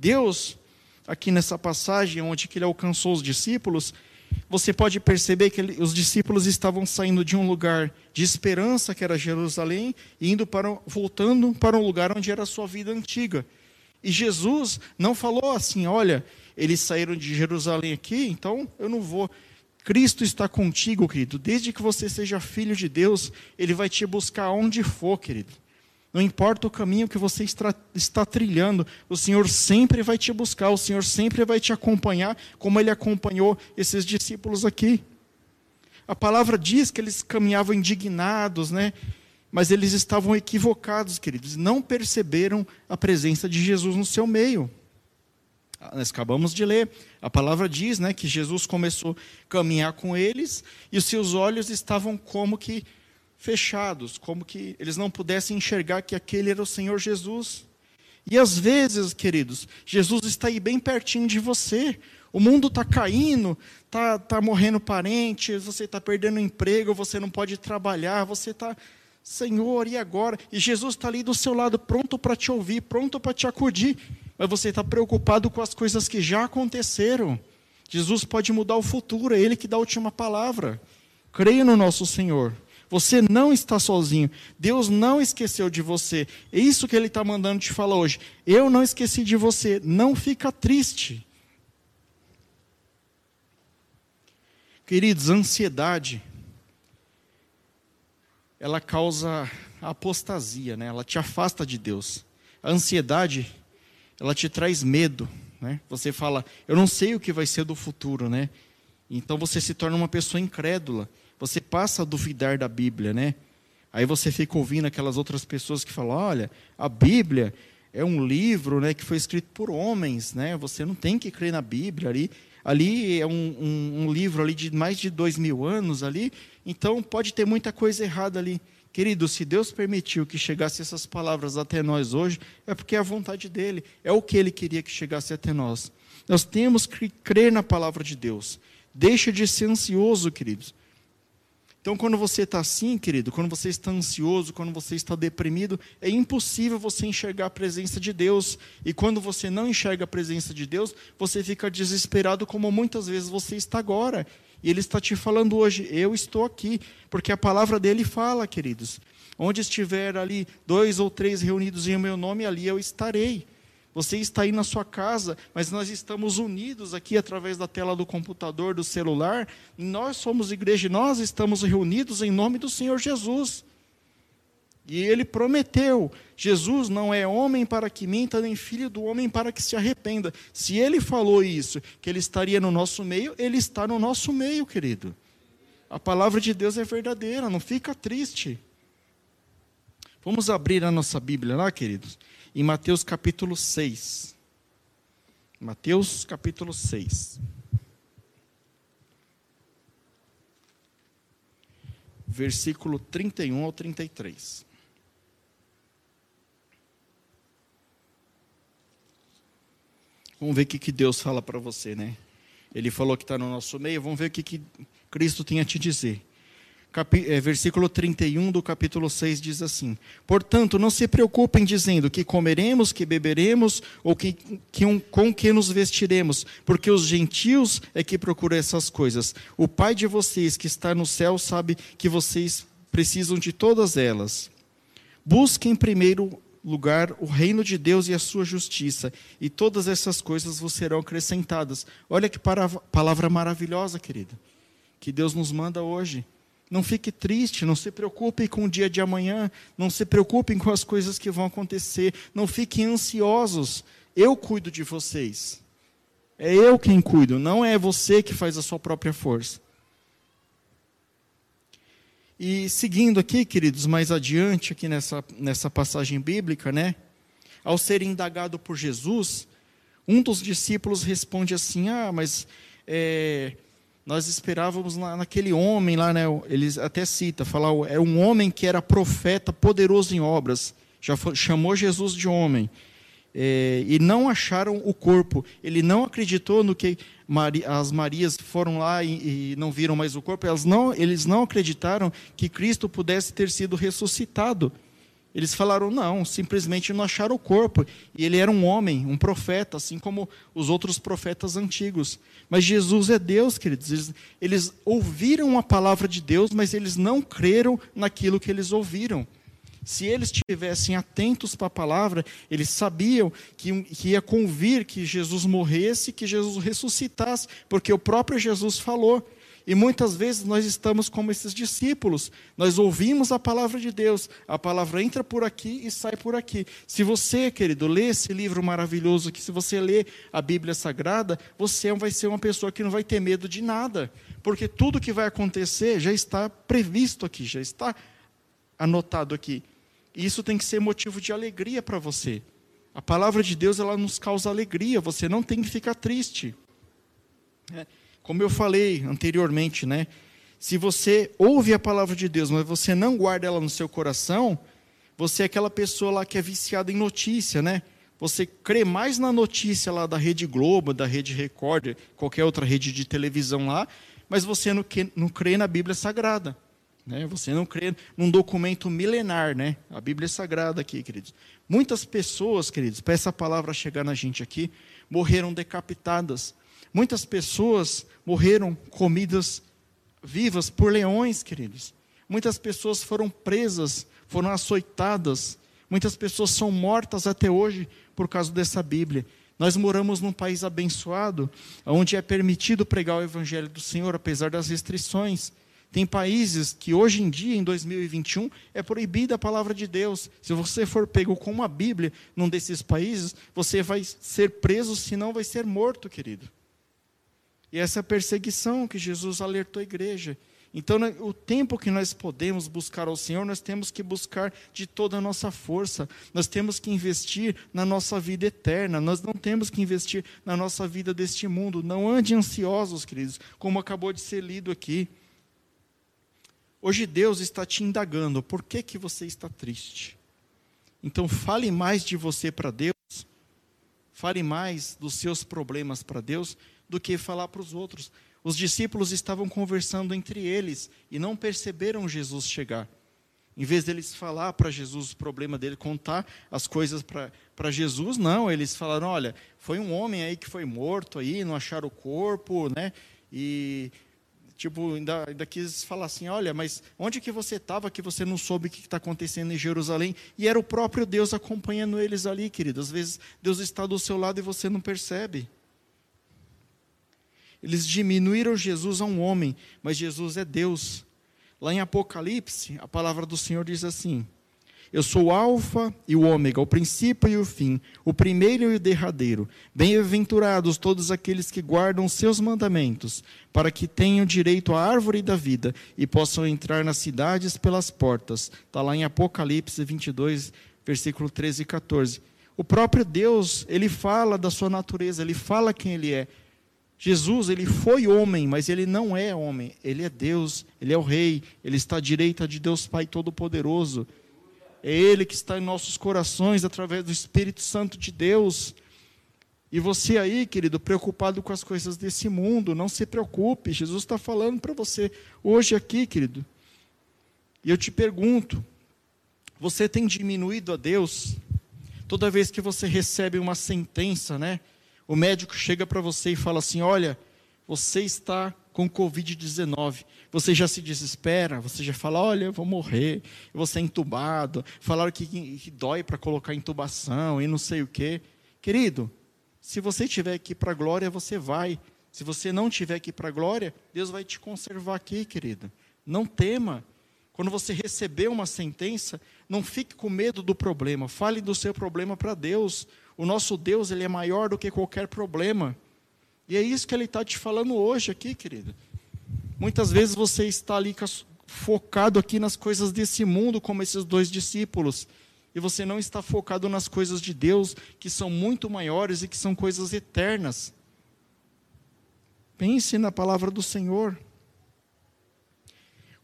Deus, aqui nessa passagem onde que ele alcançou os discípulos, você pode perceber que ele, os discípulos estavam saindo de um lugar de esperança, que era Jerusalém, e indo para, voltando para um lugar onde era a sua vida antiga. E Jesus não falou assim: olha, eles saíram de Jerusalém aqui, então eu não vou. Cristo está contigo, querido. Desde que você seja filho de Deus, Ele vai te buscar onde for, querido. Não importa o caminho que você está trilhando, o Senhor sempre vai te buscar, o Senhor sempre vai te acompanhar, como Ele acompanhou esses discípulos aqui. A palavra diz que eles caminhavam indignados, né? Mas eles estavam equivocados, queridos, não perceberam a presença de Jesus no seu meio. Nós acabamos de ler. A palavra diz né, que Jesus começou a caminhar com eles e os seus olhos estavam como que fechados, como que eles não pudessem enxergar que aquele era o Senhor Jesus. E às vezes, queridos, Jesus está aí bem pertinho de você. O mundo está caindo, está tá morrendo parentes, você está perdendo emprego, você não pode trabalhar, você está, Senhor, e agora? E Jesus está ali do seu lado, pronto para te ouvir, pronto para te acudir, mas você está preocupado com as coisas que já aconteceram. Jesus pode mudar o futuro, é Ele que dá a última palavra. Creia no nosso Senhor. Você não está sozinho. Deus não esqueceu de você. É isso que Ele está mandando te falar hoje. Eu não esqueci de você. Não fica triste. Queridos, ansiedade, ela causa apostasia, né? ela te afasta de Deus. A ansiedade, ela te traz medo. Né? Você fala, eu não sei o que vai ser do futuro, né? Então você se torna uma pessoa incrédula. Você passa a duvidar da Bíblia, né? Aí você fica ouvindo aquelas outras pessoas que falam, olha, a Bíblia é um livro, né, que foi escrito por homens, né? Você não tem que crer na Bíblia ali. Ali é um, um, um, livro ali de mais de dois mil anos ali, então pode ter muita coisa errada ali. Querido, se Deus permitiu que chegasse essas palavras até nós hoje, é porque é a vontade dele, é o que ele queria que chegasse até nós. Nós temos que crer na palavra de Deus. Deixa de ser ansioso, queridos. Então, quando você está assim, querido, quando você está ansioso, quando você está deprimido, é impossível você enxergar a presença de Deus. E quando você não enxerga a presença de Deus, você fica desesperado, como muitas vezes você está agora. E Ele está te falando hoje: Eu estou aqui, porque a palavra dele fala, queridos. Onde estiver ali dois ou três reunidos em meu nome, ali eu estarei. Você está aí na sua casa, mas nós estamos unidos aqui através da tela do computador, do celular. Nós somos igreja, nós estamos reunidos em nome do Senhor Jesus. E ele prometeu: Jesus não é homem para que minta, nem filho do homem para que se arrependa. Se ele falou isso, que ele estaria no nosso meio, ele está no nosso meio, querido. A palavra de Deus é verdadeira, não fica triste. Vamos abrir a nossa Bíblia lá, queridos em Mateus capítulo 6. Mateus capítulo 6. Versículo 31 ao 33. Vamos ver o que, Deus fala para você, né? Ele falou que está no nosso meio, vamos ver o que, que Cristo tem a te dizer. É, versículo 31 do capítulo 6 diz assim: Portanto, não se preocupem dizendo que comeremos, que beberemos, ou que, que um, com que nos vestiremos, porque os gentios é que procuram essas coisas. O Pai de vocês que está no céu sabe que vocês precisam de todas elas. Busquem em primeiro lugar o reino de Deus e a sua justiça, e todas essas coisas vos serão acrescentadas. Olha que palavra maravilhosa, querida, que Deus nos manda hoje. Não fique triste, não se preocupe com o dia de amanhã, não se preocupem com as coisas que vão acontecer, não fiquem ansiosos. Eu cuido de vocês. É eu quem cuido, não é você que faz a sua própria força. E seguindo aqui, queridos, mais adiante aqui nessa, nessa passagem bíblica, né? Ao ser indagado por Jesus, um dos discípulos responde assim: Ah, mas é, nós esperávamos naquele homem lá, né? Eles até cita, falar, é um homem que era profeta, poderoso em obras. Já foi, chamou Jesus de homem. É, e não acharam o corpo. Ele não acreditou no que as Marias foram lá e, e, não viram mais o corpo. Elas não, eles não acreditaram que Cristo pudesse ter sido ressuscitado. Eles falaram não, simplesmente não acharam o corpo. E ele era um homem, um profeta, assim como os outros profetas antigos. Mas Jesus é Deus, queridos. Eles, eles ouviram a palavra de Deus, mas eles não creram naquilo que eles ouviram. Se eles estivessem atentos para a palavra, eles sabiam que, que ia convir que Jesus morresse, que Jesus ressuscitasse, porque o próprio Jesus falou. E muitas vezes nós estamos como esses discípulos. Nós ouvimos a palavra de Deus, a palavra entra por aqui e sai por aqui. Se você, querido, lê esse livro maravilhoso, que se você lê a Bíblia Sagrada, você vai ser uma pessoa que não vai ter medo de nada, porque tudo que vai acontecer já está previsto aqui, já está anotado aqui. E isso tem que ser motivo de alegria para você. A palavra de Deus ela nos causa alegria, você não tem que ficar triste. É, como eu falei anteriormente, né? Se você ouve a palavra de Deus, mas você não guarda ela no seu coração, você é aquela pessoa lá que é viciada em notícia, né? Você crê mais na notícia lá da Rede Globo, da Rede Record, qualquer outra rede de televisão lá, mas você não, não crê na Bíblia Sagrada. Né? Você não crê num documento milenar, né? A Bíblia é sagrada aqui, queridos. Muitas pessoas, queridos, para essa palavra chegar na gente aqui, morreram decapitadas. Muitas pessoas morreram comidas vivas por leões, queridos. Muitas pessoas foram presas, foram açoitadas. Muitas pessoas são mortas até hoje por causa dessa Bíblia. Nós moramos num país abençoado, onde é permitido pregar o Evangelho do Senhor, apesar das restrições. Tem países que hoje em dia, em 2021, é proibida a palavra de Deus. Se você for pego com uma Bíblia num desses países, você vai ser preso, senão vai ser morto, querido. E essa perseguição que Jesus alertou a igreja. Então, né, o tempo que nós podemos buscar ao Senhor, nós temos que buscar de toda a nossa força. Nós temos que investir na nossa vida eterna. Nós não temos que investir na nossa vida deste mundo. Não ande ansiosos, queridos, como acabou de ser lido aqui. Hoje Deus está te indagando, por que, que você está triste? Então fale mais de você para Deus, fale mais dos seus problemas para Deus, do que falar para os outros. Os discípulos estavam conversando entre eles e não perceberam Jesus chegar. Em vez deles falar para Jesus o problema dele, contar as coisas para Jesus, não, eles falaram: olha, foi um homem aí que foi morto aí, não acharam o corpo, né? E tipo, ainda, ainda quis falar assim, olha, mas onde que você estava que você não soube o que está acontecendo em Jerusalém? E era o próprio Deus acompanhando eles ali, querido. Às vezes Deus está do seu lado e você não percebe. Eles diminuíram Jesus a um homem, mas Jesus é Deus. Lá em Apocalipse, a palavra do Senhor diz assim: eu sou o Alfa e o Ômega, o princípio e o fim, o primeiro e o derradeiro. Bem-aventurados todos aqueles que guardam seus mandamentos, para que tenham direito à árvore da vida e possam entrar nas cidades pelas portas. Está lá em Apocalipse 22, versículo 13 e 14. O próprio Deus, ele fala da sua natureza, ele fala quem ele é. Jesus, ele foi homem, mas ele não é homem. Ele é Deus, ele é o rei, ele está à direita de Deus Pai Todo-Poderoso. É Ele que está em nossos corações através do Espírito Santo de Deus. E você aí, querido, preocupado com as coisas desse mundo, não se preocupe. Jesus está falando para você hoje aqui, querido. E eu te pergunto: você tem diminuído a Deus? Toda vez que você recebe uma sentença, né? O médico chega para você e fala assim: olha, você está com Covid-19. Você já se desespera, você já fala: olha, eu vou morrer, eu vou ser entubado. Falaram que, que dói para colocar intubação e não sei o quê. Querido, se você tiver aqui para a glória, você vai. Se você não tiver aqui para a glória, Deus vai te conservar aqui, querido. Não tema. Quando você receber uma sentença, não fique com medo do problema. Fale do seu problema para Deus. O nosso Deus, ele é maior do que qualquer problema. E é isso que ele está te falando hoje aqui, querido. Muitas vezes você está ali focado aqui nas coisas desse mundo, como esses dois discípulos, e você não está focado nas coisas de Deus, que são muito maiores e que são coisas eternas. Pense na palavra do Senhor.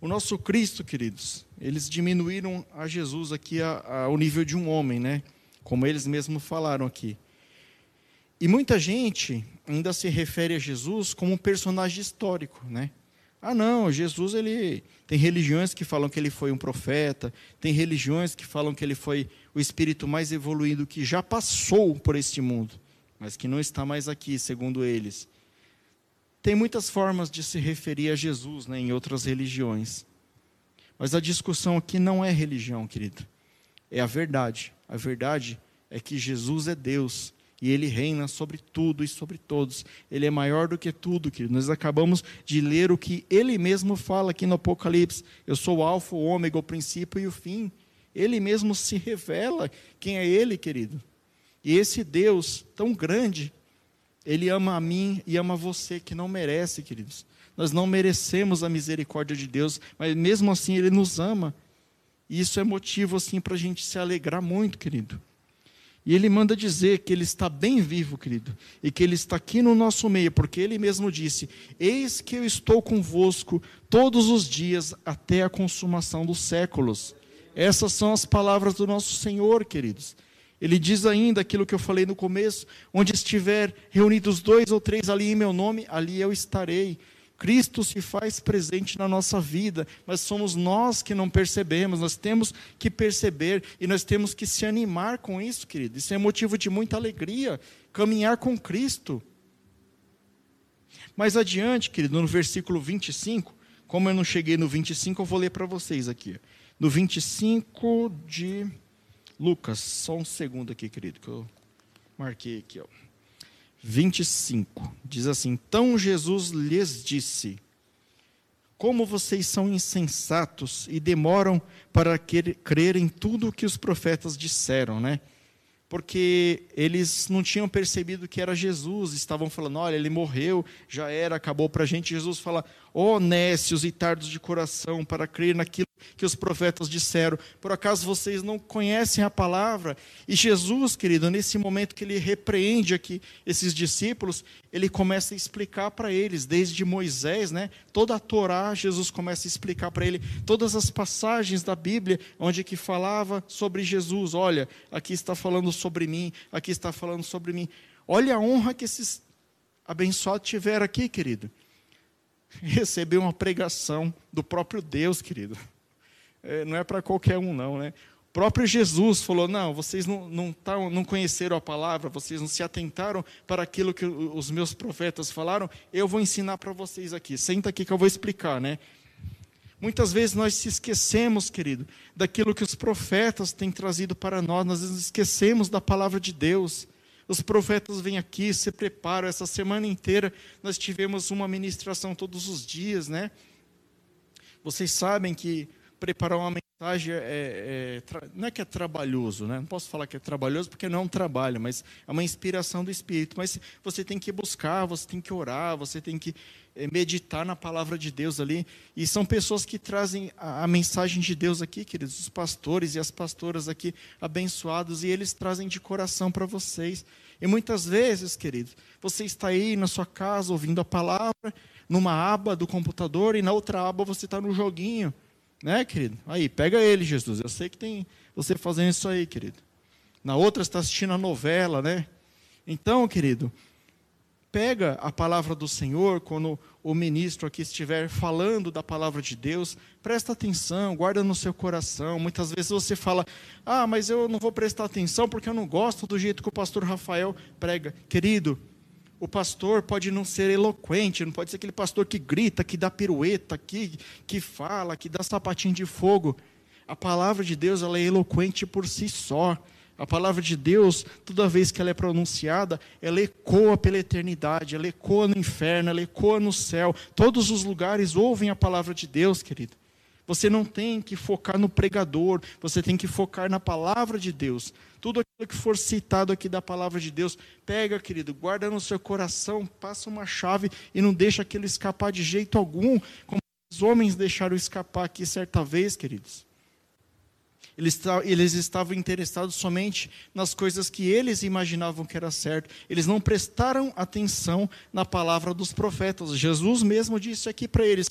O nosso Cristo, queridos, eles diminuíram a Jesus aqui ao nível de um homem, né? Como eles mesmos falaram aqui. E muita gente ainda se refere a Jesus como um personagem histórico, né? Ah, não, Jesus ele tem religiões que falam que ele foi um profeta, tem religiões que falam que ele foi o espírito mais evoluído que já passou por este mundo, mas que não está mais aqui, segundo eles. Tem muitas formas de se referir a Jesus, né, em outras religiões. Mas a discussão aqui não é religião, querido. É a verdade. A verdade é que Jesus é Deus e ele reina sobre tudo e sobre todos. Ele é maior do que tudo, querido. Nós acabamos de ler o que ele mesmo fala aqui no Apocalipse. Eu sou o alfa, o ômega, o princípio e o fim. Ele mesmo se revela quem é ele, querido. E esse Deus tão grande, ele ama a mim e ama você que não merece, queridos. Nós não merecemos a misericórdia de Deus, mas mesmo assim ele nos ama. E isso é motivo assim para a gente se alegrar muito, querido. E ele manda dizer que ele está bem vivo, querido, e que ele está aqui no nosso meio, porque ele mesmo disse: Eis que eu estou convosco todos os dias até a consumação dos séculos. Essas são as palavras do nosso Senhor, queridos. Ele diz ainda aquilo que eu falei no começo: onde estiver reunidos dois ou três ali em meu nome, ali eu estarei. Cristo se faz presente na nossa vida, mas somos nós que não percebemos, nós temos que perceber e nós temos que se animar com isso, querido. Isso é motivo de muita alegria, caminhar com Cristo. Mais adiante, querido, no versículo 25, como eu não cheguei no 25, eu vou ler para vocês aqui. No 25 de Lucas, só um segundo aqui, querido, que eu marquei aqui, ó. 25. Diz assim: Então Jesus lhes disse: Como vocês são insensatos e demoram para crer em tudo o que os profetas disseram, né? Porque eles não tinham percebido que era Jesus, estavam falando: olha, ele morreu, já era, acabou para a gente. Jesus fala: ó, nécios e tardos de coração, para crer naquilo que os profetas disseram. Por acaso vocês não conhecem a palavra? E Jesus, querido, nesse momento que ele repreende aqui esses discípulos, ele começa a explicar para eles, desde Moisés, né? Toda a Torá, Jesus começa a explicar para ele todas as passagens da Bíblia onde que falava sobre Jesus. Olha, aqui está falando sobre mim, aqui está falando sobre mim. Olha a honra que esses abençoados tiveram aqui, querido. Receber uma pregação do próprio Deus, querido é, não é para qualquer um, não. Né? O próprio Jesus falou: não, vocês não, não, tavam, não conheceram a palavra, vocês não se atentaram para aquilo que os meus profetas falaram, eu vou ensinar para vocês aqui. Senta aqui que eu vou explicar, né? Muitas vezes nós se esquecemos, querido, daquilo que os profetas têm trazido para nós, nós esquecemos da palavra de Deus. Os profetas vêm aqui, se preparam. Essa semana inteira nós tivemos uma ministração todos os dias, né? Vocês sabem que preparar uma mensagem é, é, não é que é trabalhoso, né? não posso falar que é trabalhoso porque não é um trabalho, mas é uma inspiração do Espírito. Mas você tem que buscar, você tem que orar, você tem que é, meditar na palavra de Deus ali. E são pessoas que trazem a, a mensagem de Deus aqui, queridos, os pastores e as pastoras aqui abençoados, e eles trazem de coração para vocês. E muitas vezes, queridos, você está aí na sua casa ouvindo a palavra, numa aba do computador, e na outra aba você está no joguinho né, querido? Aí, pega ele, Jesus. Eu sei que tem você fazendo isso aí, querido. Na outra está assistindo a novela, né? Então, querido, pega a palavra do Senhor quando o ministro aqui estiver falando da palavra de Deus, presta atenção, guarda no seu coração. Muitas vezes você fala: "Ah, mas eu não vou prestar atenção porque eu não gosto do jeito que o pastor Rafael prega". Querido, o pastor pode não ser eloquente, não pode ser aquele pastor que grita, que dá pirueta, que, que fala, que dá sapatinho de fogo. A palavra de Deus ela é eloquente por si só. A palavra de Deus, toda vez que ela é pronunciada, ela ecoa pela eternidade, ela ecoa no inferno, ela ecoa no céu. Todos os lugares ouvem a palavra de Deus, querido. Você não tem que focar no pregador, você tem que focar na palavra de Deus. Tudo aquilo que for citado aqui da palavra de Deus, pega, querido, guarda no seu coração, passa uma chave e não deixa aquilo escapar de jeito algum, como os homens deixaram escapar aqui certa vez, queridos. Eles, estavam interessados somente nas coisas que eles imaginavam que era certo. Eles não prestaram atenção na palavra dos profetas. Jesus mesmo disse aqui para eles: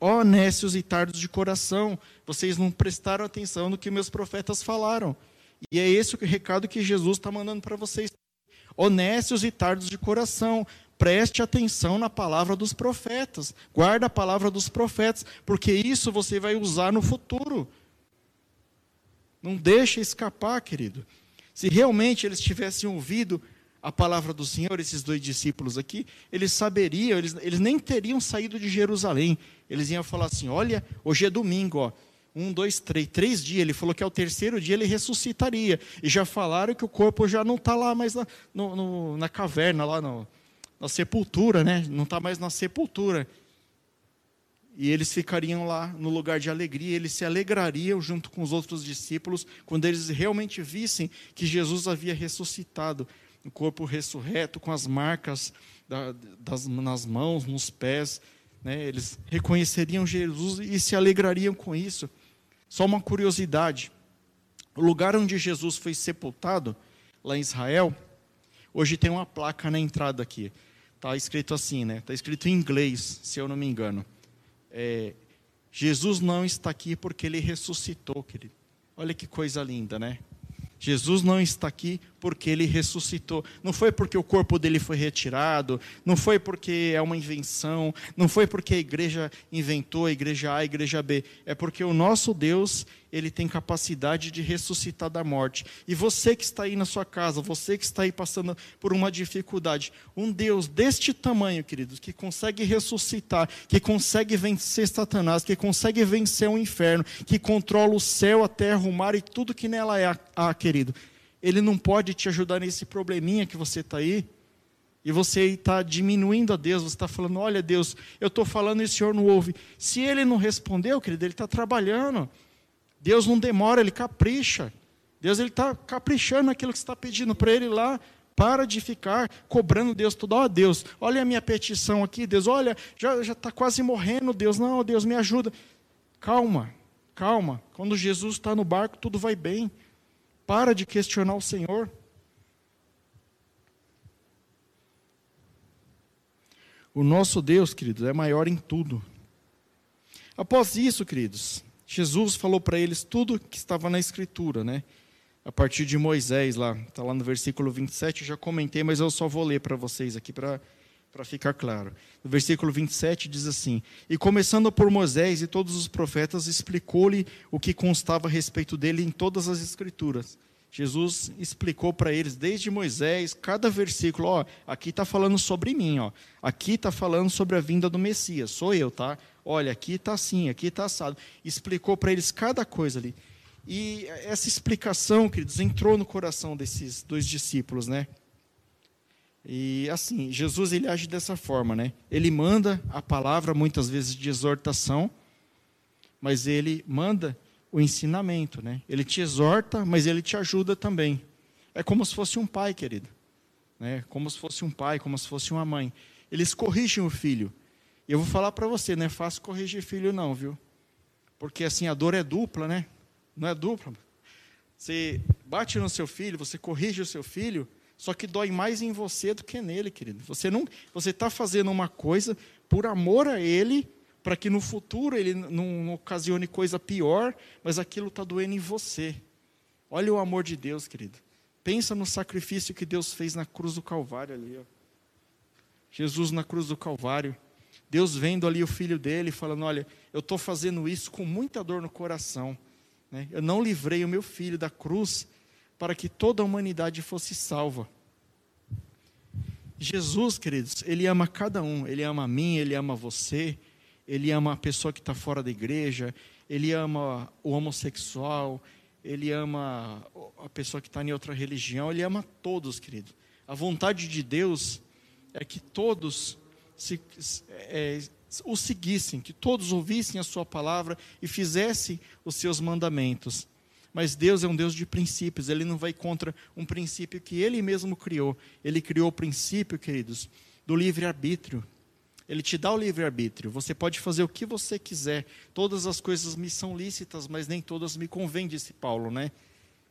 Ó nécios e tardos de coração, vocês não prestaram atenção no que meus profetas falaram. E é esse o recado que Jesus está mandando para vocês. Honestos e tardos de coração, preste atenção na palavra dos profetas. Guarda a palavra dos profetas, porque isso você vai usar no futuro. Não deixe escapar, querido. Se realmente eles tivessem ouvido a palavra do Senhor, esses dois discípulos aqui, eles saberiam, eles, eles nem teriam saído de Jerusalém. Eles iam falar assim: olha, hoje é domingo, ó. Um, dois, três, três dias. Ele falou que ao terceiro dia ele ressuscitaria. E já falaram que o corpo já não está lá mais na, no, no, na caverna, lá no, na sepultura, né? Não está mais na sepultura. E eles ficariam lá no lugar de alegria, eles se alegrariam junto com os outros discípulos quando eles realmente vissem que Jesus havia ressuscitado, o corpo ressurreto, com as marcas da, das, nas mãos, nos pés. Né? Eles reconheceriam Jesus e se alegrariam com isso. Só uma curiosidade: o lugar onde Jesus foi sepultado, lá em Israel, hoje tem uma placa na entrada aqui. Está escrito assim, né? Está escrito em inglês, se eu não me engano. É, Jesus não está aqui porque ele ressuscitou, querido. Olha que coisa linda, né? Jesus não está aqui porque ele ressuscitou. Não foi porque o corpo dele foi retirado, não foi porque é uma invenção, não foi porque a igreja inventou a igreja A, a igreja B. É porque o nosso Deus, ele tem capacidade de ressuscitar da morte. E você que está aí na sua casa, você que está aí passando por uma dificuldade, um Deus deste tamanho, queridos, que consegue ressuscitar, que consegue vencer Satanás, que consegue vencer o inferno, que controla o céu, a terra, o mar e tudo que nela é, ah, querido ele não pode te ajudar nesse probleminha que você está aí, e você está diminuindo a Deus, você está falando, olha Deus, eu estou falando e o Senhor não ouve. Se ele não respondeu, querido, ele está trabalhando. Deus não demora, ele capricha. Deus ele está caprichando naquilo que você está pedindo para ele lá. Para de ficar cobrando Deus tudo. Ó oh, Deus, olha a minha petição aqui, Deus, olha, já está quase morrendo, Deus. Não, Deus, me ajuda. Calma, calma. Quando Jesus está no barco, tudo vai bem. Para de questionar o Senhor. O nosso Deus, queridos, é maior em tudo. Após isso, queridos, Jesus falou para eles tudo que estava na Escritura, né? A partir de Moisés, lá, está lá no versículo 27, eu já comentei, mas eu só vou ler para vocês aqui para para ficar claro. No versículo 27 diz assim: E começando por Moisés e todos os profetas, explicou-lhe o que constava a respeito dele em todas as Escrituras. Jesus explicou para eles, desde Moisés, cada versículo, ó, aqui está falando sobre mim, ó, aqui está falando sobre a vinda do Messias, sou eu, tá? Olha, aqui está assim, aqui está assado. Explicou para eles cada coisa ali. E essa explicação, queridos, entrou no coração desses dois discípulos, né? E assim, Jesus ele age dessa forma, né? Ele manda a palavra muitas vezes de exortação, mas ele manda o ensinamento, né? Ele te exorta, mas ele te ajuda também. É como se fosse um pai, querido, né? Como se fosse um pai, como se fosse uma mãe. Eles corrigem o filho. E eu vou falar para você, não é fácil corrigir filho não, viu? Porque assim a dor é dupla, né? Não é dupla. Você bate no seu filho, você corrige o seu filho, só que dói mais em você do que nele, querido. Você não, você está fazendo uma coisa por amor a ele, para que no futuro ele não, não ocasione coisa pior, mas aquilo está doendo em você. Olha o amor de Deus, querido. Pensa no sacrifício que Deus fez na cruz do Calvário ali. Ó. Jesus na cruz do Calvário. Deus vendo ali o filho dele, falando: Olha, eu estou fazendo isso com muita dor no coração. Né? Eu não livrei o meu filho da cruz para que toda a humanidade fosse salva. Jesus, queridos, Ele ama cada um, Ele ama a mim, Ele ama você, Ele ama a pessoa que está fora da igreja, Ele ama o homossexual, Ele ama a pessoa que está em outra religião, Ele ama todos, querido. A vontade de Deus é que todos se, é, o seguissem, que todos ouvissem a Sua palavra e fizessem os seus mandamentos. Mas Deus é um Deus de princípios, ele não vai contra um princípio que ele mesmo criou. Ele criou o princípio, queridos, do livre-arbítrio. Ele te dá o livre-arbítrio. Você pode fazer o que você quiser. Todas as coisas me são lícitas, mas nem todas me convêm, disse Paulo, né?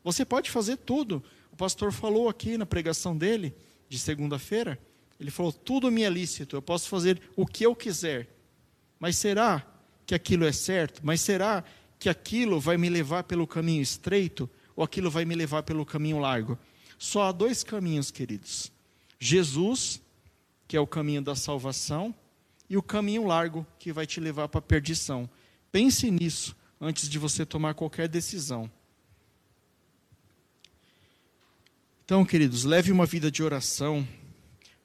Você pode fazer tudo. O pastor falou aqui na pregação dele, de segunda-feira. Ele falou: tudo me é lícito, eu posso fazer o que eu quiser. Mas será que aquilo é certo? Mas será que aquilo vai me levar pelo caminho estreito ou aquilo vai me levar pelo caminho largo. Só há dois caminhos, queridos: Jesus, que é o caminho da salvação, e o caminho largo, que vai te levar para a perdição. Pense nisso antes de você tomar qualquer decisão. Então, queridos, leve uma vida de oração.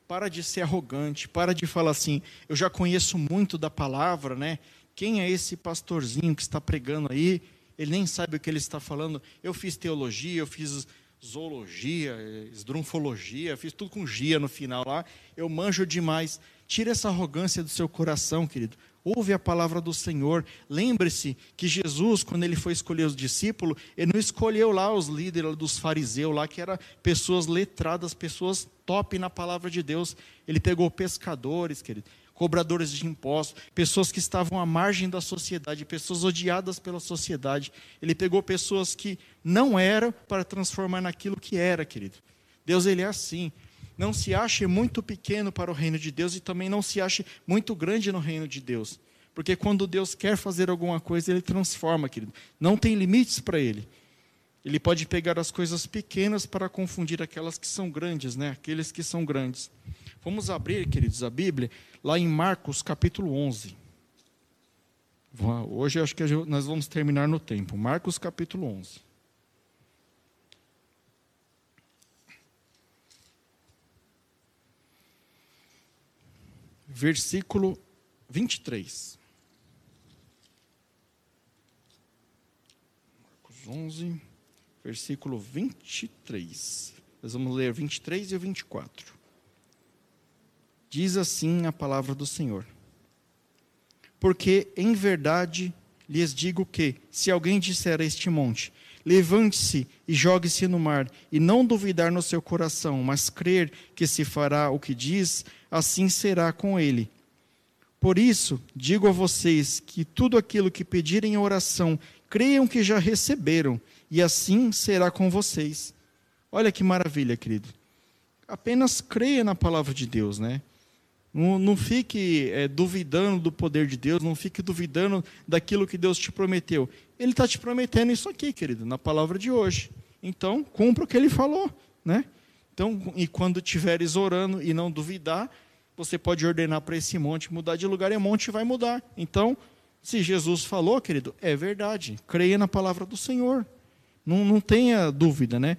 Para de ser arrogante, para de falar assim, eu já conheço muito da palavra, né? Quem é esse pastorzinho que está pregando aí? Ele nem sabe o que ele está falando. Eu fiz teologia, eu fiz zoologia, esdrunfologia, fiz tudo com gia no final lá. Eu manjo demais. Tira essa arrogância do seu coração, querido. Ouve a palavra do Senhor. Lembre-se que Jesus, quando ele foi escolher os discípulos, ele não escolheu lá os líderes dos fariseus, lá que eram pessoas letradas, pessoas top na palavra de Deus. Ele pegou pescadores, querido cobradores de impostos, pessoas que estavam à margem da sociedade, pessoas odiadas pela sociedade. Ele pegou pessoas que não eram para transformar naquilo que era, querido. Deus ele é assim. Não se ache muito pequeno para o reino de Deus e também não se ache muito grande no reino de Deus. Porque quando Deus quer fazer alguma coisa, ele transforma, querido. Não tem limites para ele. Ele pode pegar as coisas pequenas para confundir aquelas que são grandes, né? Aqueles que são grandes. Vamos abrir, queridos, a Bíblia lá em Marcos capítulo 11. Hoje acho que nós vamos terminar no tempo. Marcos capítulo 11. Versículo 23. Marcos 11, versículo 23. Nós vamos ler 23 e 24. Diz assim a palavra do Senhor porque em verdade lhes digo que, se alguém disser a este monte, levante-se e jogue-se no mar, e não duvidar no seu coração, mas crer que se fará o que diz, assim será com ele. Por isso, digo a vocês que tudo aquilo que pedirem em oração, creiam que já receberam, e assim será com vocês. Olha que maravilha, querido. Apenas creia na palavra de Deus, né? Não, não fique é, duvidando do poder de Deus, não fique duvidando daquilo que Deus te prometeu. Ele está te prometendo isso aqui, querido, na palavra de hoje. Então, cumpra o que ele falou, né? Então, e quando estiveres orando e não duvidar, você pode ordenar para esse monte mudar de lugar e o monte vai mudar. Então, se Jesus falou, querido, é verdade. Creia na palavra do Senhor. Não, não tenha dúvida, né?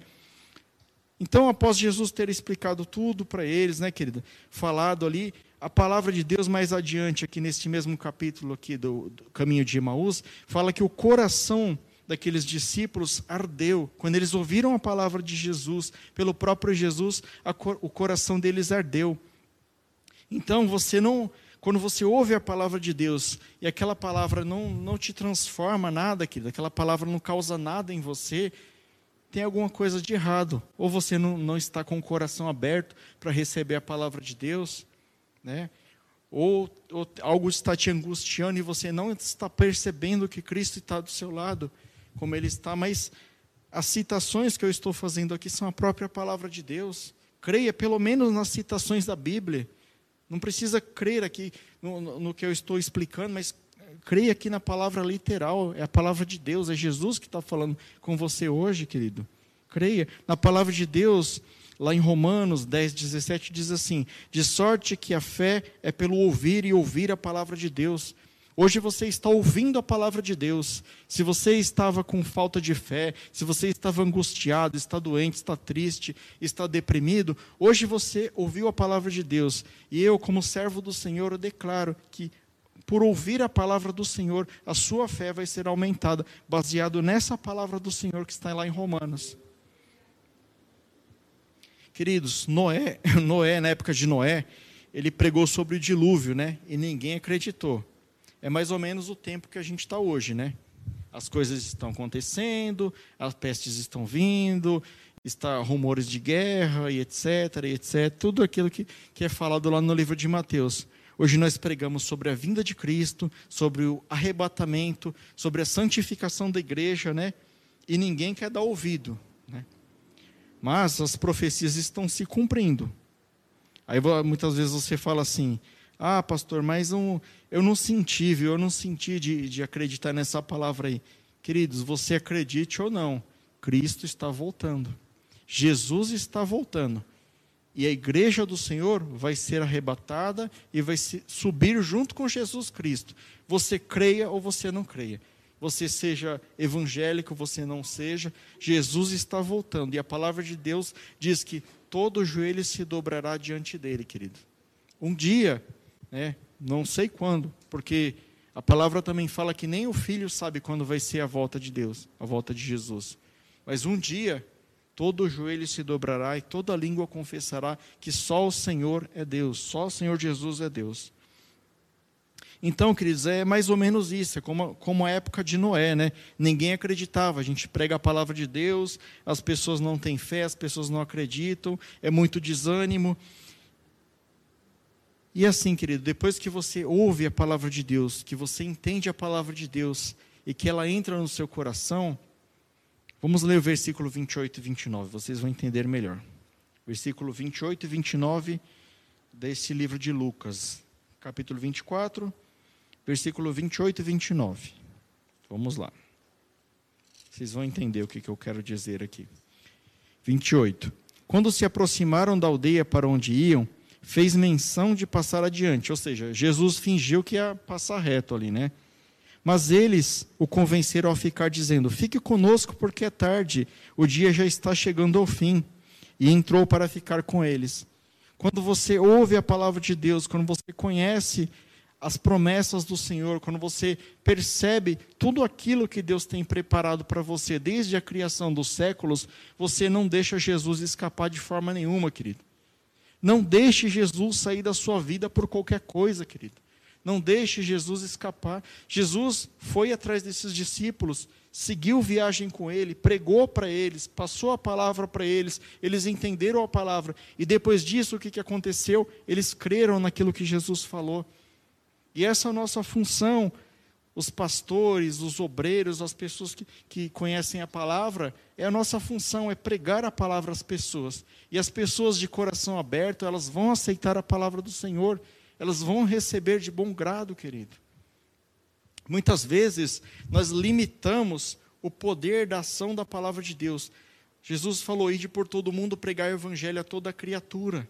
Então, após Jesus ter explicado tudo para eles, né, querida, falado ali, a palavra de Deus mais adiante, aqui neste mesmo capítulo aqui do, do caminho de Emaús, fala que o coração daqueles discípulos ardeu. Quando eles ouviram a palavra de Jesus, pelo próprio Jesus, o coração deles ardeu. Então, você não, quando você ouve a palavra de Deus e aquela palavra não, não te transforma nada, querida, aquela palavra não causa nada em você, tem alguma coisa de errado. Ou você não, não está com o coração aberto para receber a palavra de Deus, né? Ou, ou, algo está te angustiando e você não está percebendo que Cristo está do seu lado, como Ele está. Mas as citações que eu estou fazendo aqui são a própria palavra de Deus. Creia pelo menos nas citações da Bíblia. Não precisa crer aqui no, no, no que eu estou explicando, mas creia aqui na palavra literal, é a palavra de Deus, é Jesus que está falando com você hoje, querido. Creia. Na palavra de Deus, lá em Romanos 10, 17, diz assim: De sorte que a fé é pelo ouvir e ouvir a palavra de Deus. Hoje você está ouvindo a palavra de Deus. Se você estava com falta de fé, se você estava angustiado, está doente, está triste, está deprimido, hoje você ouviu a palavra de Deus. E eu, como servo do Senhor, eu declaro que por ouvir a palavra do Senhor, a sua fé vai ser aumentada, baseado nessa palavra do Senhor que está lá em Romanos. Queridos, Noé, Noé, na época de Noé, ele pregou sobre o dilúvio, né? E ninguém acreditou. É mais ou menos o tempo que a gente está hoje, né? As coisas estão acontecendo, as pestes estão vindo, está rumores de guerra e etc, e etc. Tudo aquilo que, que é falado lá no livro de Mateus. Hoje nós pregamos sobre a vinda de Cristo, sobre o arrebatamento, sobre a santificação da igreja, né? E ninguém quer dar ouvido, né? Mas as profecias estão se cumprindo. Aí muitas vezes você fala assim: Ah, pastor, mas um, eu não senti, viu? Eu não senti de, de acreditar nessa palavra aí. Queridos, você acredite ou não, Cristo está voltando. Jesus está voltando e a igreja do Senhor vai ser arrebatada e vai subir junto com Jesus Cristo. Você creia ou você não creia. Você seja evangélico, você não seja, Jesus está voltando. E a palavra de Deus diz que todo joelho se dobrará diante dele, querido. Um dia, né, não sei quando, porque a palavra também fala que nem o filho sabe quando vai ser a volta de Deus, a volta de Jesus. Mas um dia todo joelho se dobrará e toda língua confessará que só o Senhor é Deus, só o Senhor Jesus é Deus. Então, queridos, é mais ou menos isso, é como, como a época de Noé, né? Ninguém acreditava, a gente prega a palavra de Deus, as pessoas não têm fé, as pessoas não acreditam, é muito desânimo. E assim, querido, depois que você ouve a palavra de Deus, que você entende a palavra de Deus e que ela entra no seu coração, Vamos ler o versículo 28 e 29, vocês vão entender melhor. versículo 28 e 29 desse livro de Lucas, capítulo 24, versículo 28 e 29. Vamos lá. Vocês vão entender o que, que eu quero dizer aqui. 28. Quando se aproximaram da aldeia para onde iam, fez menção de passar adiante, ou seja, Jesus fingiu que ia passar reto ali, né? Mas eles o convenceram a ficar dizendo: Fique conosco, porque é tarde, o dia já está chegando ao fim. E entrou para ficar com eles. Quando você ouve a palavra de Deus, quando você conhece as promessas do Senhor, quando você percebe tudo aquilo que Deus tem preparado para você desde a criação dos séculos, você não deixa Jesus escapar de forma nenhuma, querido. Não deixe Jesus sair da sua vida por qualquer coisa, querido. Não deixe Jesus escapar. Jesus foi atrás desses discípulos, seguiu viagem com ele, pregou para eles, passou a palavra para eles, eles entenderam a palavra. E depois disso, o que, que aconteceu? Eles creram naquilo que Jesus falou. E essa é a nossa função. Os pastores, os obreiros, as pessoas que, que conhecem a palavra, é a nossa função, é pregar a palavra às pessoas. E as pessoas de coração aberto, elas vão aceitar a palavra do Senhor, elas vão receber de bom grado, querido. Muitas vezes nós limitamos o poder da ação da palavra de Deus. Jesus falou: ide por todo mundo pregar o evangelho a toda criatura.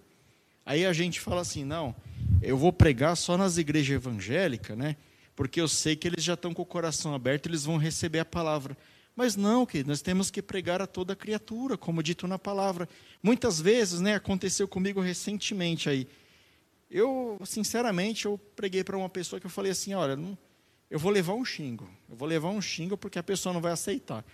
Aí a gente fala assim: não, eu vou pregar só nas igrejas evangélicas, né? Porque eu sei que eles já estão com o coração aberto, eles vão receber a palavra. Mas não, que nós temos que pregar a toda criatura, como dito na palavra. Muitas vezes, né, aconteceu comigo recentemente aí. Eu, sinceramente, eu preguei para uma pessoa que eu falei assim, olha, não, eu vou levar um xingo. Eu vou levar um xingo porque a pessoa não vai aceitar.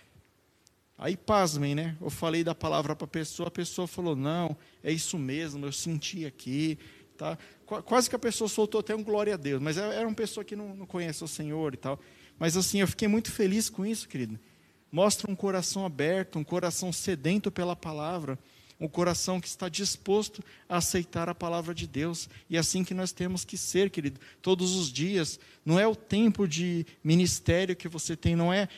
Aí, pasmem, né? Eu falei da palavra para a pessoa, a pessoa falou, não, é isso mesmo, eu senti aqui, Tá? Quase que a pessoa soltou até um glória a Deus, mas era uma pessoa que não, não conhece o Senhor e tal. Mas assim, eu fiquei muito feliz com isso, querido. Mostra um coração aberto, um coração sedento pela palavra, um coração que está disposto a aceitar a palavra de Deus. E é assim que nós temos que ser, querido, todos os dias. Não é o tempo de ministério que você tem, não é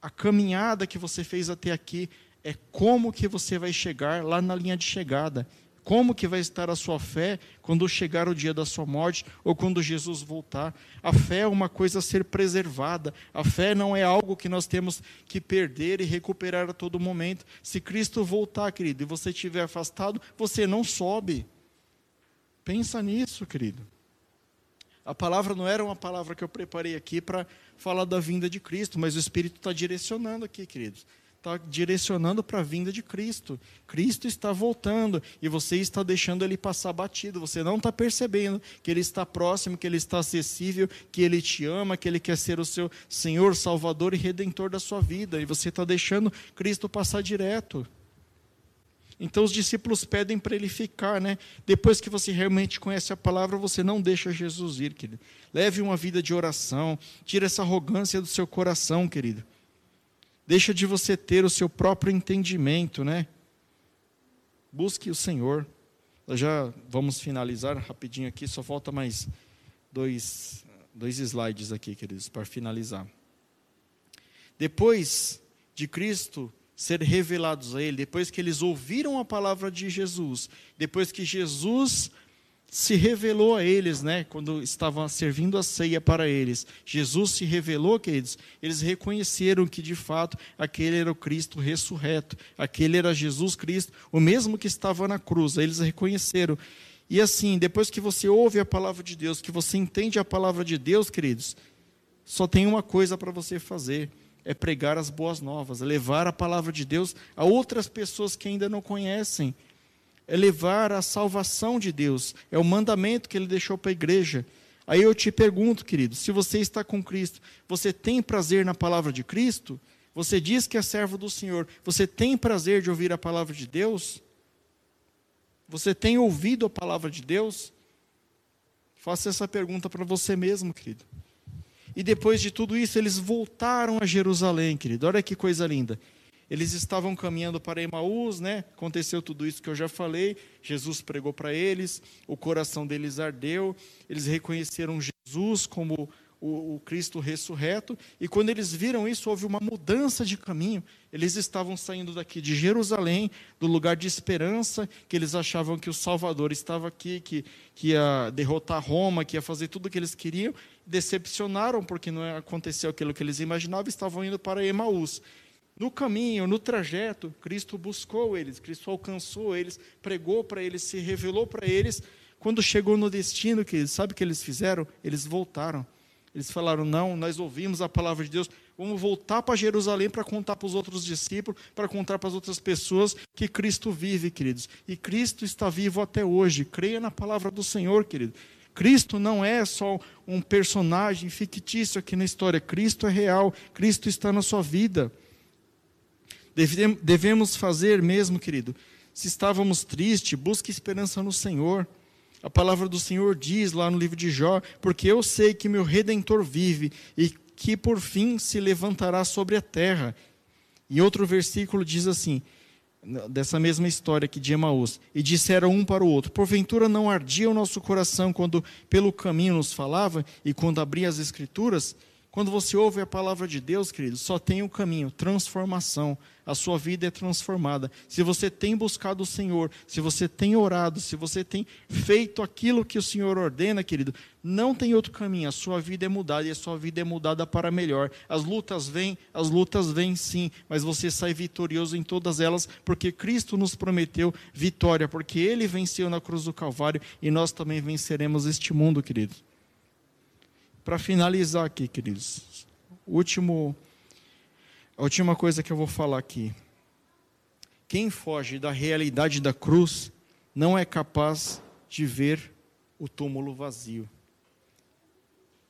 a caminhada que você fez até aqui, é como que você vai chegar lá na linha de chegada. Como que vai estar a sua fé quando chegar o dia da sua morte ou quando Jesus voltar? A fé é uma coisa a ser preservada. A fé não é algo que nós temos que perder e recuperar a todo momento. Se Cristo voltar, querido, e você estiver afastado, você não sobe. Pensa nisso, querido. A palavra não era uma palavra que eu preparei aqui para falar da vinda de Cristo, mas o Espírito está direcionando aqui, queridos está direcionando para a vinda de Cristo. Cristo está voltando e você está deixando ele passar batido. Você não está percebendo que ele está próximo, que ele está acessível, que ele te ama, que ele quer ser o seu Senhor, Salvador e Redentor da sua vida. E você está deixando Cristo passar direto. Então os discípulos pedem para ele ficar, né? Depois que você realmente conhece a palavra, você não deixa Jesus ir, querido. Leve uma vida de oração, tira essa arrogância do seu coração, querido. Deixa de você ter o seu próprio entendimento, né? Busque o Senhor. Nós já vamos finalizar rapidinho aqui, só falta mais dois, dois slides aqui, queridos, para finalizar. Depois de Cristo ser revelados a ele, depois que eles ouviram a palavra de Jesus, depois que Jesus se revelou a eles, né, quando estavam servindo a ceia para eles. Jesus se revelou, queridos, eles reconheceram que de fato aquele era o Cristo ressurreto, aquele era Jesus Cristo, o mesmo que estava na cruz. Eles reconheceram. E assim, depois que você ouve a palavra de Deus, que você entende a palavra de Deus, queridos, só tem uma coisa para você fazer: é pregar as boas novas, é levar a palavra de Deus a outras pessoas que ainda não conhecem é levar a salvação de Deus, é o mandamento que ele deixou para a igreja. Aí eu te pergunto, querido, se você está com Cristo, você tem prazer na palavra de Cristo? Você diz que é servo do Senhor, você tem prazer de ouvir a palavra de Deus? Você tem ouvido a palavra de Deus? Faça essa pergunta para você mesmo, querido. E depois de tudo isso, eles voltaram a Jerusalém, querido. Olha que coisa linda. Eles estavam caminhando para Emaús, né? Aconteceu tudo isso que eu já falei. Jesus pregou para eles, o coração deles ardeu. Eles reconheceram Jesus como o, o, Cristo ressurreto, e quando eles viram isso, houve uma mudança de caminho. Eles estavam saindo daqui de Jerusalém, do lugar de esperança, que eles achavam que o Salvador estava aqui, que, que ia derrotar Roma, que ia fazer tudo o que eles queriam. Decepcionaram, porque não aconteceu aquilo que eles imaginavam, estavam indo para Emaús. No caminho, no trajeto, Cristo buscou eles, Cristo alcançou eles, pregou para eles, se revelou para eles. Quando chegou no destino, que sabe o que eles fizeram? Eles voltaram. Eles falaram: não, nós ouvimos a palavra de Deus, vamos voltar para Jerusalém para contar para os outros discípulos, para contar para as outras pessoas que Cristo vive, queridos. E Cristo está vivo até hoje. Creia na palavra do Senhor, querido. Cristo não é só um personagem fictício aqui na história. Cristo é real. Cristo está na sua vida. Devemos fazer mesmo, querido. Se estávamos tristes, busque esperança no Senhor. A palavra do Senhor diz lá no livro de Jó: Porque eu sei que meu redentor vive e que por fim se levantará sobre a terra. E outro versículo diz assim: dessa mesma história aqui de Emaús, e disseram um para o outro: Porventura não ardia o nosso coração quando pelo caminho nos falava e quando abria as Escrituras? Quando você ouve a palavra de Deus, querido, só tem um caminho: transformação a sua vida é transformada. Se você tem buscado o Senhor, se você tem orado, se você tem feito aquilo que o Senhor ordena, querido, não tem outro caminho. A sua vida é mudada e a sua vida é mudada para melhor. As lutas vêm, as lutas vêm sim, mas você sai vitorioso em todas elas, porque Cristo nos prometeu vitória, porque Ele venceu na cruz do Calvário e nós também venceremos este mundo, querido. Para finalizar aqui, queridos, último a última coisa que eu vou falar aqui. Quem foge da realidade da cruz não é capaz de ver o túmulo vazio.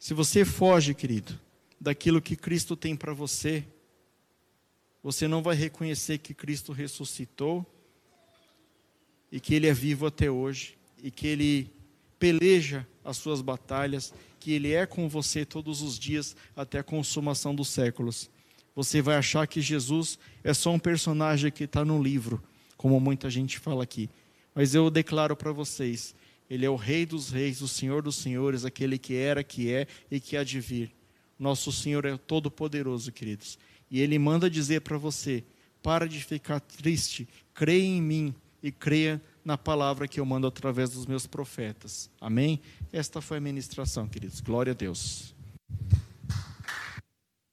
Se você foge, querido, daquilo que Cristo tem para você, você não vai reconhecer que Cristo ressuscitou e que Ele é vivo até hoje e que Ele peleja as suas batalhas, que Ele é com você todos os dias até a consumação dos séculos você vai achar que Jesus é só um personagem que está no livro, como muita gente fala aqui. Mas eu declaro para vocês: Ele é o Rei dos Reis, o Senhor dos Senhores, aquele que era, que é e que há de vir. Nosso Senhor é todo-poderoso, queridos. E Ele manda dizer para você: para de ficar triste, creia em mim e creia na palavra que eu mando através dos meus profetas. Amém? Esta foi a ministração, queridos. Glória a Deus.